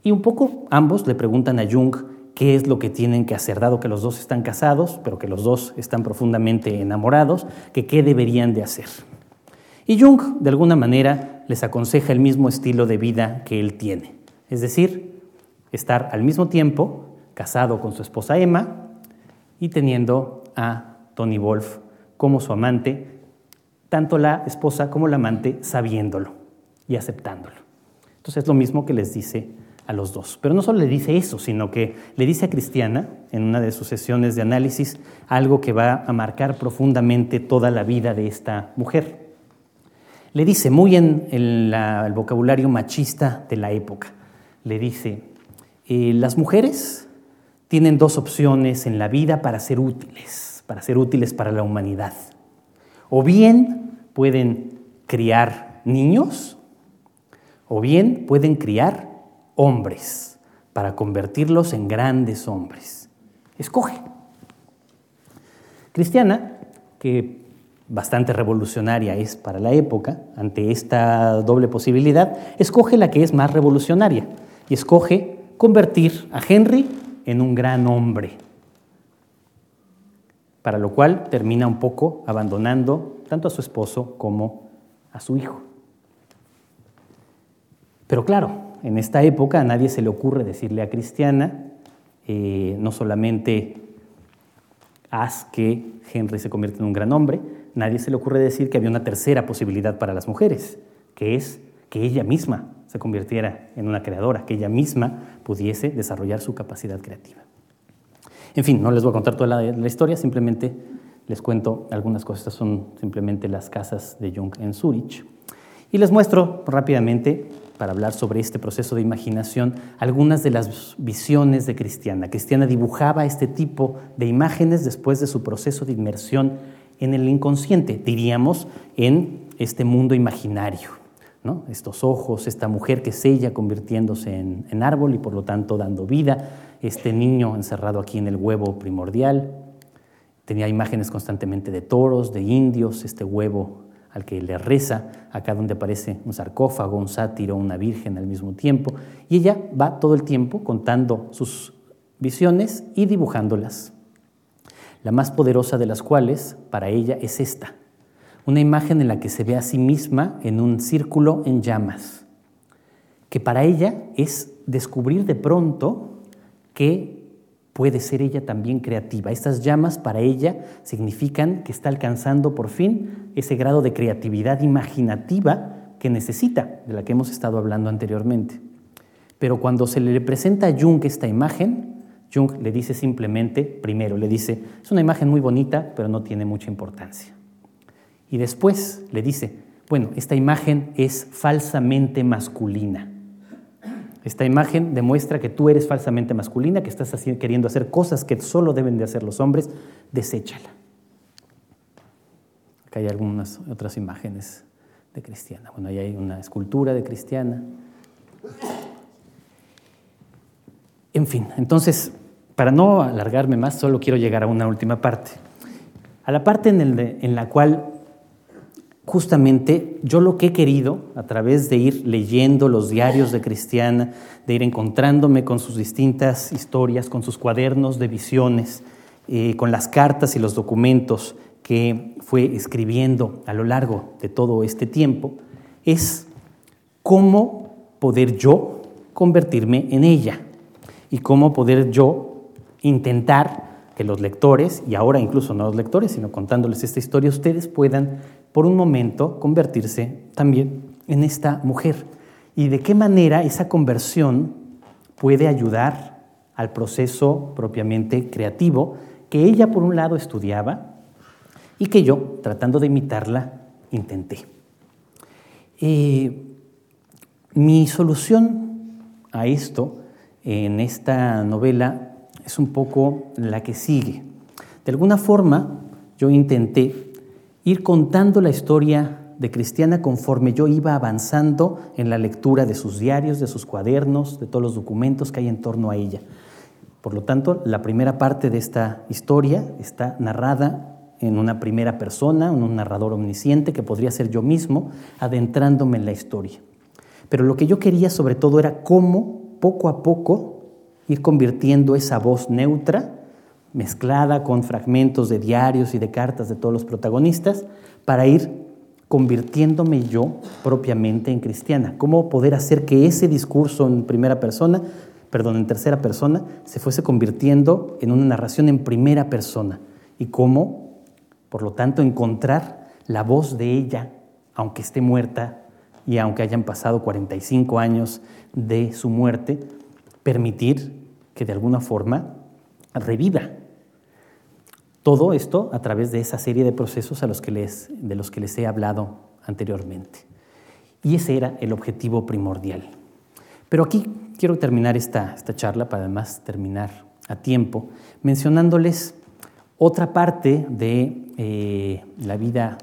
y un poco ambos le preguntan a Jung qué es lo que tienen que hacer, dado que los dos están casados, pero que los dos están profundamente enamorados, que qué deberían de hacer. Y Jung, de alguna manera, les aconseja el mismo estilo de vida que él tiene, es decir, estar al mismo tiempo casado con su esposa Emma y teniendo a Tony Wolf como su amante, tanto la esposa como la amante sabiéndolo y aceptándolo. Entonces es lo mismo que les dice a los dos. Pero no solo le dice eso, sino que le dice a Cristiana, en una de sus sesiones de análisis, algo que va a marcar profundamente toda la vida de esta mujer. Le dice, muy en el, vocabulario machista de la época, le dice, eh, las mujeres tienen dos opciones en la vida para ser útiles, para ser útiles para la humanidad. O bien pueden criar niños, o bien pueden criar hombres para convertirlos en grandes hombres. Escoge. Cristiana, que bastante revolucionaria es para la época, ante esta doble posibilidad, escoge la que es más revolucionaria y escoge convertir a Henry en un gran hombre, para lo cual termina un poco abandonando tanto a su esposo como a su hijo. Pero claro, en esta época a nadie se le ocurre decirle a Cristiana, eh, no solamente haz que Henry se convierta en un gran hombre, nadie se le ocurre decir que había una tercera posibilidad para las mujeres, que es que ella misma se convirtiera en una creadora, que ella misma pudiese desarrollar su capacidad creativa. En fin, no les voy a contar toda la, historia, simplemente les cuento algunas cosas. Estas son simplemente las casas de Jung en Zurich. Y les muestro rápidamente, para hablar sobre este proceso de imaginación, algunas de las visiones de Cristiana. Cristiana dibujaba este tipo de imágenes después de su proceso de inmersión en el inconsciente, diríamos, en este mundo imaginario estos ojos, esta mujer que es ella convirtiéndose en, árbol y por lo tanto dando vida, este niño encerrado aquí en el huevo primordial. Tenía imágenes constantemente de toros, de indios, este huevo al que le reza, acá donde aparece un sarcófago, un sátiro, una virgen al mismo tiempo. Y ella va todo el tiempo contando sus visiones y dibujándolas. La más poderosa de las cuales para ella es esta, una imagen en la que se ve a sí misma en un círculo en llamas, que para ella es descubrir de pronto que puede ser ella también creativa. Estas llamas para ella significan que está alcanzando por fin ese grado de creatividad imaginativa que necesita, de la que hemos estado hablando anteriormente. Pero cuando se le presenta a Jung esta imagen, Jung le dice simplemente, primero le dice, es una imagen muy bonita, pero no tiene mucha importancia. Y después le dice, bueno, esta imagen es falsamente masculina. Esta imagen demuestra que tú eres falsamente masculina, que estás queriendo hacer cosas que solo deben de hacer los hombres, deséchala. Acá hay algunas otras imágenes de cristiana. Bueno, ahí hay una escultura de cristiana. En fin, entonces, para no alargarme más, solo quiero llegar a una última parte. A la parte en, la cual justamente yo lo que he querido, a través de ir leyendo los diarios de Cristiana, de ir encontrándome con sus distintas historias, con sus cuadernos de visiones, eh, con las cartas y los documentos que fue escribiendo a lo largo de todo este tiempo, es cómo poder yo convertirme en ella y cómo poder yo intentar que los lectores, y ahora incluso no los lectores, sino contándoles esta historia, ustedes puedan por un momento convertirse también en esta mujer. Y de qué manera esa conversión puede ayudar al proceso propiamente creativo que ella por un lado estudiaba y que yo, tratando de imitarla, intenté. Eh, mi solución a esto en esta novela es un poco la que sigue. De alguna forma, yo intenté ir contando la historia de Cristiana conforme yo iba avanzando en la lectura de sus diarios, de sus cuadernos, de todos los documentos que hay en torno a ella. Por lo tanto, la primera parte de esta historia está narrada en una primera persona, en un narrador omnisciente que podría ser yo mismo, adentrándome en la historia. Pero lo que yo quería sobre todo era cómo poco a poco ir convirtiendo esa voz neutra, mezclada con fragmentos de diarios y de cartas de todos los protagonistas, para ir convirtiéndome yo propiamente en cristiana. Cómo poder hacer que ese discurso en primera persona, perdón, en tercera persona, se fuese convirtiendo en una narración en primera persona. Y cómo, por lo tanto, encontrar la voz de ella, aunque esté muerta y aunque hayan pasado 45 años de su muerte, permitir que de alguna forma reviva todo esto a través de esa serie de procesos a los que les, de los que les he hablado anteriormente. Y ese era el objetivo primordial. Pero aquí quiero terminar esta, esta charla para además terminar a tiempo, mencionándoles otra parte de eh, la vida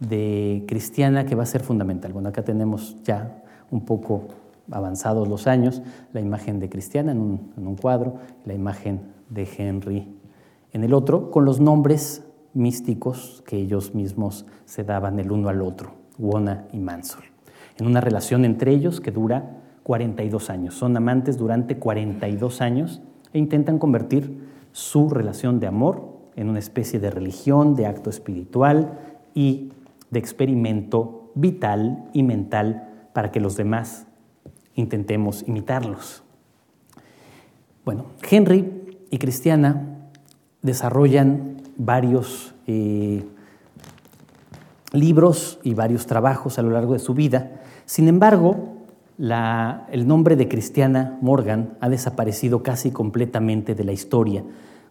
de cristiana que va a ser fundamental. Bueno, acá tenemos ya un poco avanzados los años, la imagen de Cristiana en un, en un cuadro, la imagen de Henry en el otro con los nombres místicos que ellos mismos se daban el uno al otro, Wona y Mansol, en una relación entre ellos que dura 42 años. Son amantes durante 42 años e intentan convertir su relación de amor en una especie de religión, de acto espiritual y de experimento vital y mental para que los demás intentemos imitarlos. Bueno, Henry y Cristiana desarrollan varios eh, libros y varios trabajos a lo largo de su vida. Sin embargo, el nombre de Cristiana Morgan ha desaparecido casi completamente de la historia,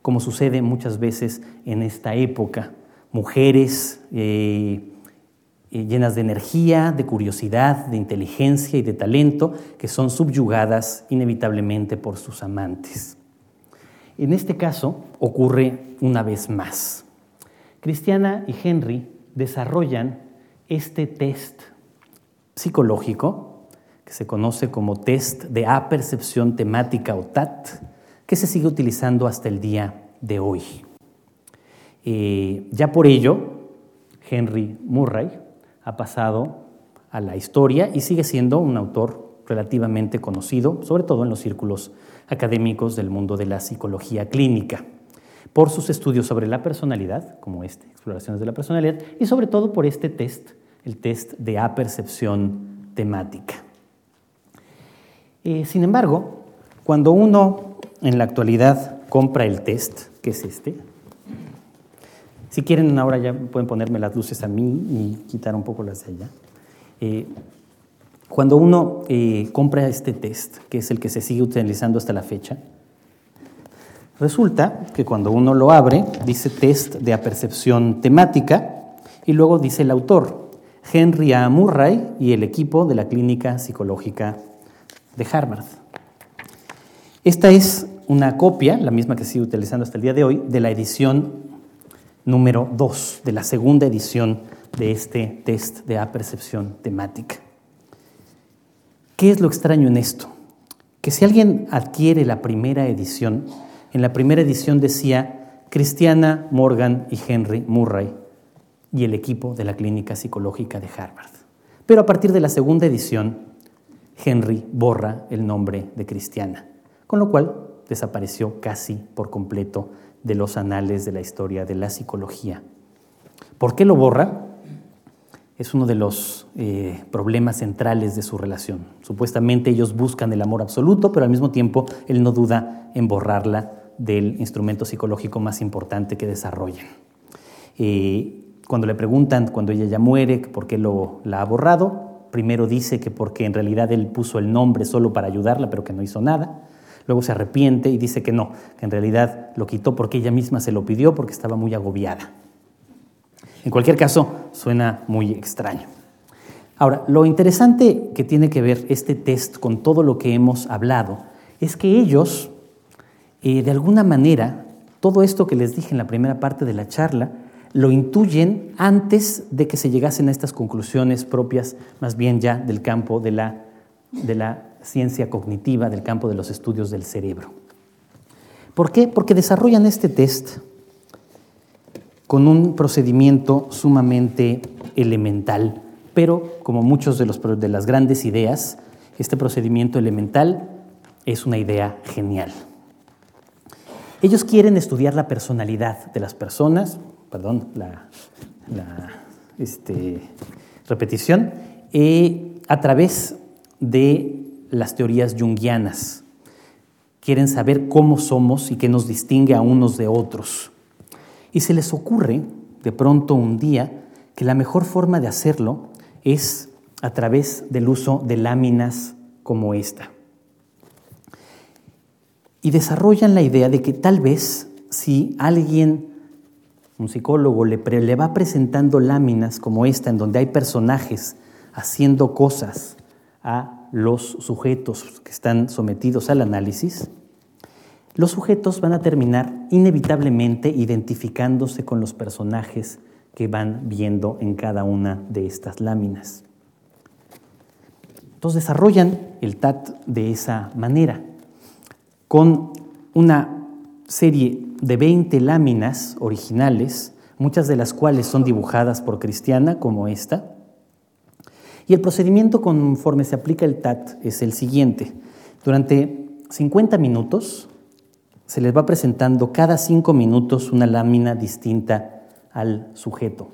como sucede muchas veces en esta época. Mujeres eh, eh, llenas de energía, de curiosidad, de inteligencia y de talento, que son subyugadas inevitablemente por sus amantes. En este caso ocurre una vez más. Cristiana y Henry desarrollan este test psicológico que se conoce como test de apercepción temática o TAT, que se sigue utilizando hasta el día de hoy. Eh, ya por ello, Henry Murray ha pasado a la historia y sigue siendo un autor relativamente conocido, sobre todo en los círculos académicos del mundo de la psicología clínica, por sus estudios sobre la personalidad, como este, Exploraciones de la Personalidad, y sobre todo por este test, el test de apercepción temática. Eh, sin embargo, cuando uno en la actualidad compra el test, que es este, si quieren ahora ya pueden ponerme las luces a mí y quitar un poco las de allá. Eh, cuando uno eh, compra este test, que es el que se sigue utilizando hasta la fecha, resulta que cuando uno lo abre, dice test de apercepción temática y luego dice el autor, Henry A. Murray y el equipo de la Clínica Psicológica de Harvard. Esta es una copia, la misma que sigue utilizando hasta el día de hoy, de la edición número 2, de la segunda edición de este test de apercepción temática. ¿Qué es lo extraño en esto? Que si alguien adquiere la primera edición, en la primera edición decía Cristiana, Morgan y Henry Murray y el equipo de la Clínica Psicológica de Harvard. Pero a partir de la segunda edición, Henry borra el nombre de Cristiana, con lo cual desapareció casi por completo de los anales de la historia de la psicología. ¿Por qué lo borra? Es uno de los eh, problemas centrales de su relación. Supuestamente ellos buscan el amor absoluto, pero al mismo tiempo él no duda en borrarla del instrumento psicológico más importante que desarrollan. Eh, cuando le preguntan, cuando ella ya muere, por qué lo, la ha borrado, primero dice que porque en realidad él puso el nombre solo para ayudarla, pero que no hizo nada. Luego se arrepiente y dice que no, que en realidad lo quitó porque ella misma se lo pidió porque estaba muy agobiada. En cualquier caso, suena muy extraño. Ahora, lo interesante que tiene que ver este test con todo lo que hemos hablado es que ellos, eh, de alguna manera, todo esto que les dije en la primera parte de la charla, lo intuyen antes de que se llegasen a estas conclusiones propias, más bien ya del campo de la, de la ciencia cognitiva, del campo de los estudios del cerebro. ¿Por qué? Porque desarrollan este test con un procedimiento sumamente elemental pero como muchos de, de las grandes ideas, este procedimiento elemental es una idea genial. Ellos quieren estudiar la personalidad de las personas, perdón, la, este, repetición, eh, a través de las teorías junguianas. Quieren saber cómo somos y qué nos distingue a unos de otros. Y se les ocurre, de pronto un día, que la mejor forma de hacerlo es a través del uso de láminas como esta. Y desarrollan la idea de que tal vez si alguien, un psicólogo, le, le va presentando láminas como esta, en donde hay personajes haciendo cosas a los sujetos que están sometidos al análisis, los sujetos van a terminar inevitablemente identificándose con los personajes que van viendo en cada una de estas láminas. Entonces desarrollan el TAT de esa manera, con una serie de 20 láminas originales, muchas de las cuales son dibujadas por Cristiana, como esta. Y el procedimiento conforme se aplica el TAT es el siguiente. Durante 50 minutos se les va presentando cada 5 minutos una lámina distinta al sujeto.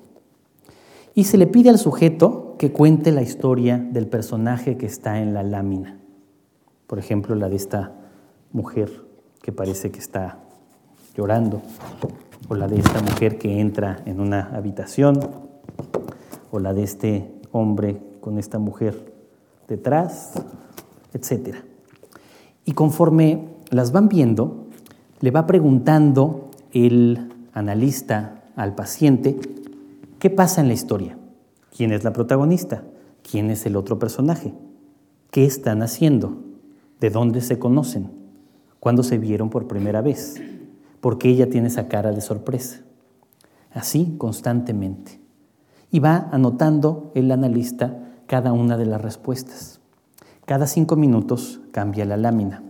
Y se le pide al sujeto que cuente la historia del personaje que está en la lámina. Por ejemplo, la de esta mujer que parece que está llorando, o la de esta mujer que entra en una habitación, o la de este hombre con esta mujer detrás, etc. Y conforme las van viendo, le va preguntando el analista al paciente qué pasa en la historia, quién es la protagonista, quién es el otro personaje, qué están haciendo, de dónde se conocen, cuándo se vieron por primera vez, por qué ella tiene esa cara de sorpresa. Así constantemente. Y va anotando el analista cada una de las respuestas. Cada cinco minutos cambia la lámina.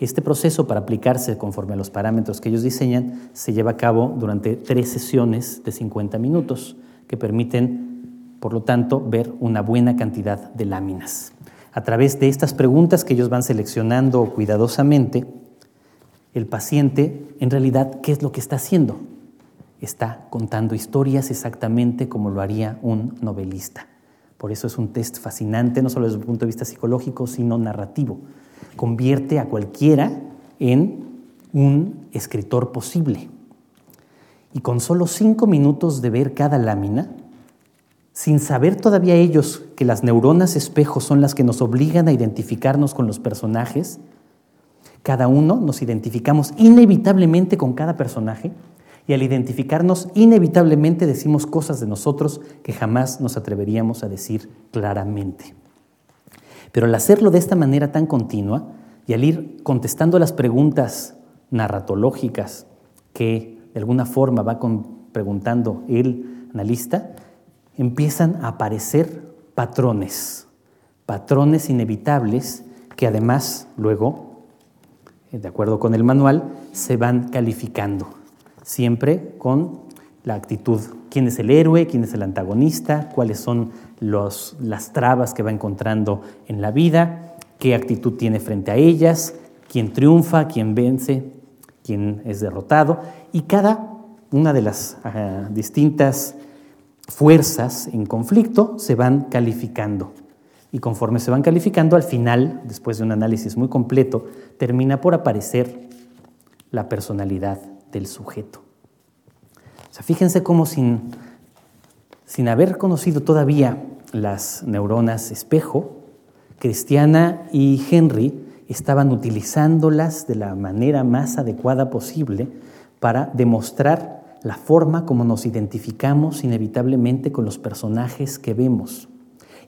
Este proceso para aplicarse conforme a los parámetros que ellos diseñan se lleva a cabo durante tres sesiones de 50 minutos que permiten, por lo tanto, ver una buena cantidad de láminas. A través de estas preguntas que ellos van seleccionando cuidadosamente, el paciente, en realidad, ¿qué es lo que está haciendo? Está contando historias exactamente como lo haría un novelista. Por eso es un test fascinante, no solo desde el punto de vista psicológico, sino narrativo convierte a cualquiera en un escritor posible. Y con solo cinco minutos de ver cada lámina, sin saber todavía ellos que las neuronas espejo son las que nos obligan a identificarnos con los personajes, cada uno nos identificamos inevitablemente con cada personaje y al identificarnos inevitablemente decimos cosas de nosotros que jamás nos atreveríamos a decir claramente. Pero al hacerlo de esta manera tan continua y al ir contestando las preguntas narratológicas que de alguna forma va preguntando el analista, empiezan a aparecer patrones, patrones inevitables que además luego, eh, de acuerdo con el manual, se van calificando, siempre con la actitud, quién es el héroe, quién es el antagonista, cuáles son las trabas que va encontrando en la vida, qué actitud tiene frente a ellas, quién triunfa, quién vence, quién es derrotado, y cada una de las distintas fuerzas en conflicto se van calificando. Y conforme se van calificando, al final, después de un análisis muy completo, termina por aparecer la personalidad del sujeto. Fíjense cómo sin sin haber conocido todavía las neuronas espejo, Cristiana y Henry estaban utilizándolas de la manera más adecuada posible para demostrar la forma como nos identificamos inevitablemente con los personajes que vemos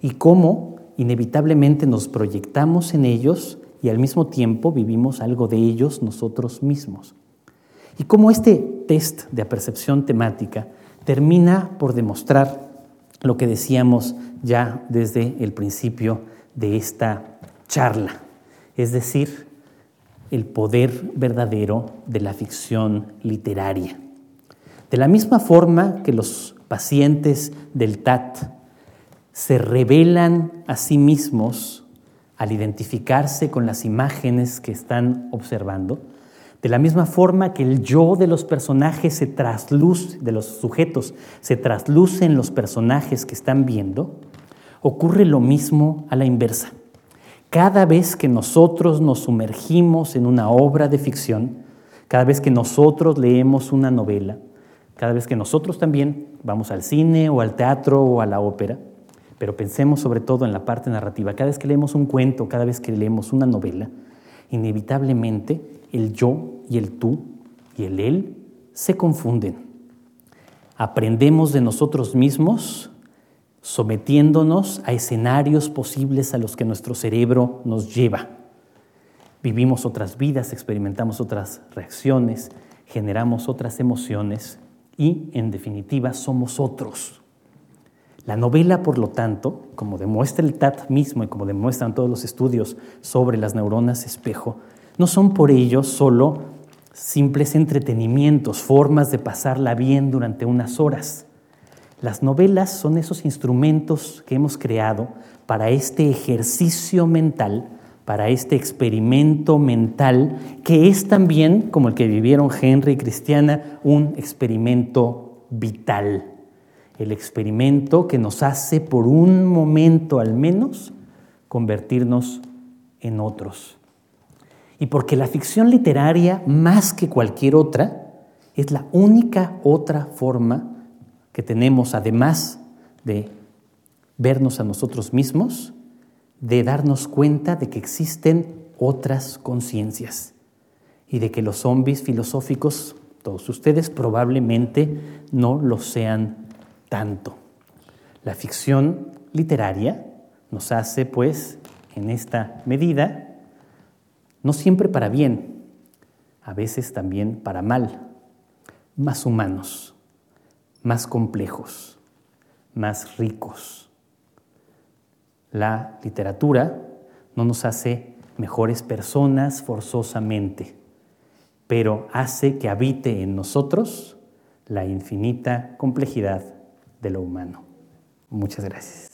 y cómo inevitablemente nos proyectamos en ellos y al mismo tiempo vivimos algo de ellos nosotros mismos. Y cómo este test de apercepción temática termina por demostrar lo que decíamos ya desde el principio de esta charla, es decir, el poder verdadero de la ficción literaria. De la misma forma que los pacientes del TAT se revelan a sí mismos al identificarse con las imágenes que están observando, de la misma forma que el yo de los personajes se trasluce, de los sujetos, se trasluce en los personajes que están viendo, ocurre lo mismo a la inversa. Cada vez que nosotros nos sumergimos en una obra de ficción, cada vez que nosotros leemos una novela, cada vez que nosotros también vamos al cine o al teatro o a la ópera, pero pensemos sobre todo en la parte narrativa, cada vez que leemos un cuento, cada vez que leemos una novela, inevitablemente el yo y el tú y el él se confunden. Aprendemos de nosotros mismos sometiéndonos a escenarios posibles a los que nuestro cerebro nos lleva. Vivimos otras vidas, experimentamos otras reacciones, generamos otras emociones y, en definitiva, somos otros. La novela, por lo tanto, como demuestra el TAT mismo y como demuestran todos los estudios sobre las neuronas espejo, no son por ello solo simples entretenimientos, formas de pasarla bien durante unas horas. Las novelas son esos instrumentos que hemos creado para este ejercicio mental, para este experimento mental, que es también, como el que vivieron Henry y Cristiana, un experimento vital. El experimento que nos hace por un momento al menos convertirnos en otros y porque la ficción literaria, más que cualquier otra, es la única otra forma que tenemos, además de vernos a nosotros mismos, de darnos cuenta de que existen otras conciencias y de que los zombies filosóficos, todos ustedes probablemente no lo sean tanto. La ficción literaria nos hace, pues, en esta medida, no siempre para bien, a veces también para mal, más humanos, más complejos, más ricos. La literatura no nos hace mejores personas forzosamente, pero hace que habite en nosotros la infinita complejidad de lo humano. Muchas gracias.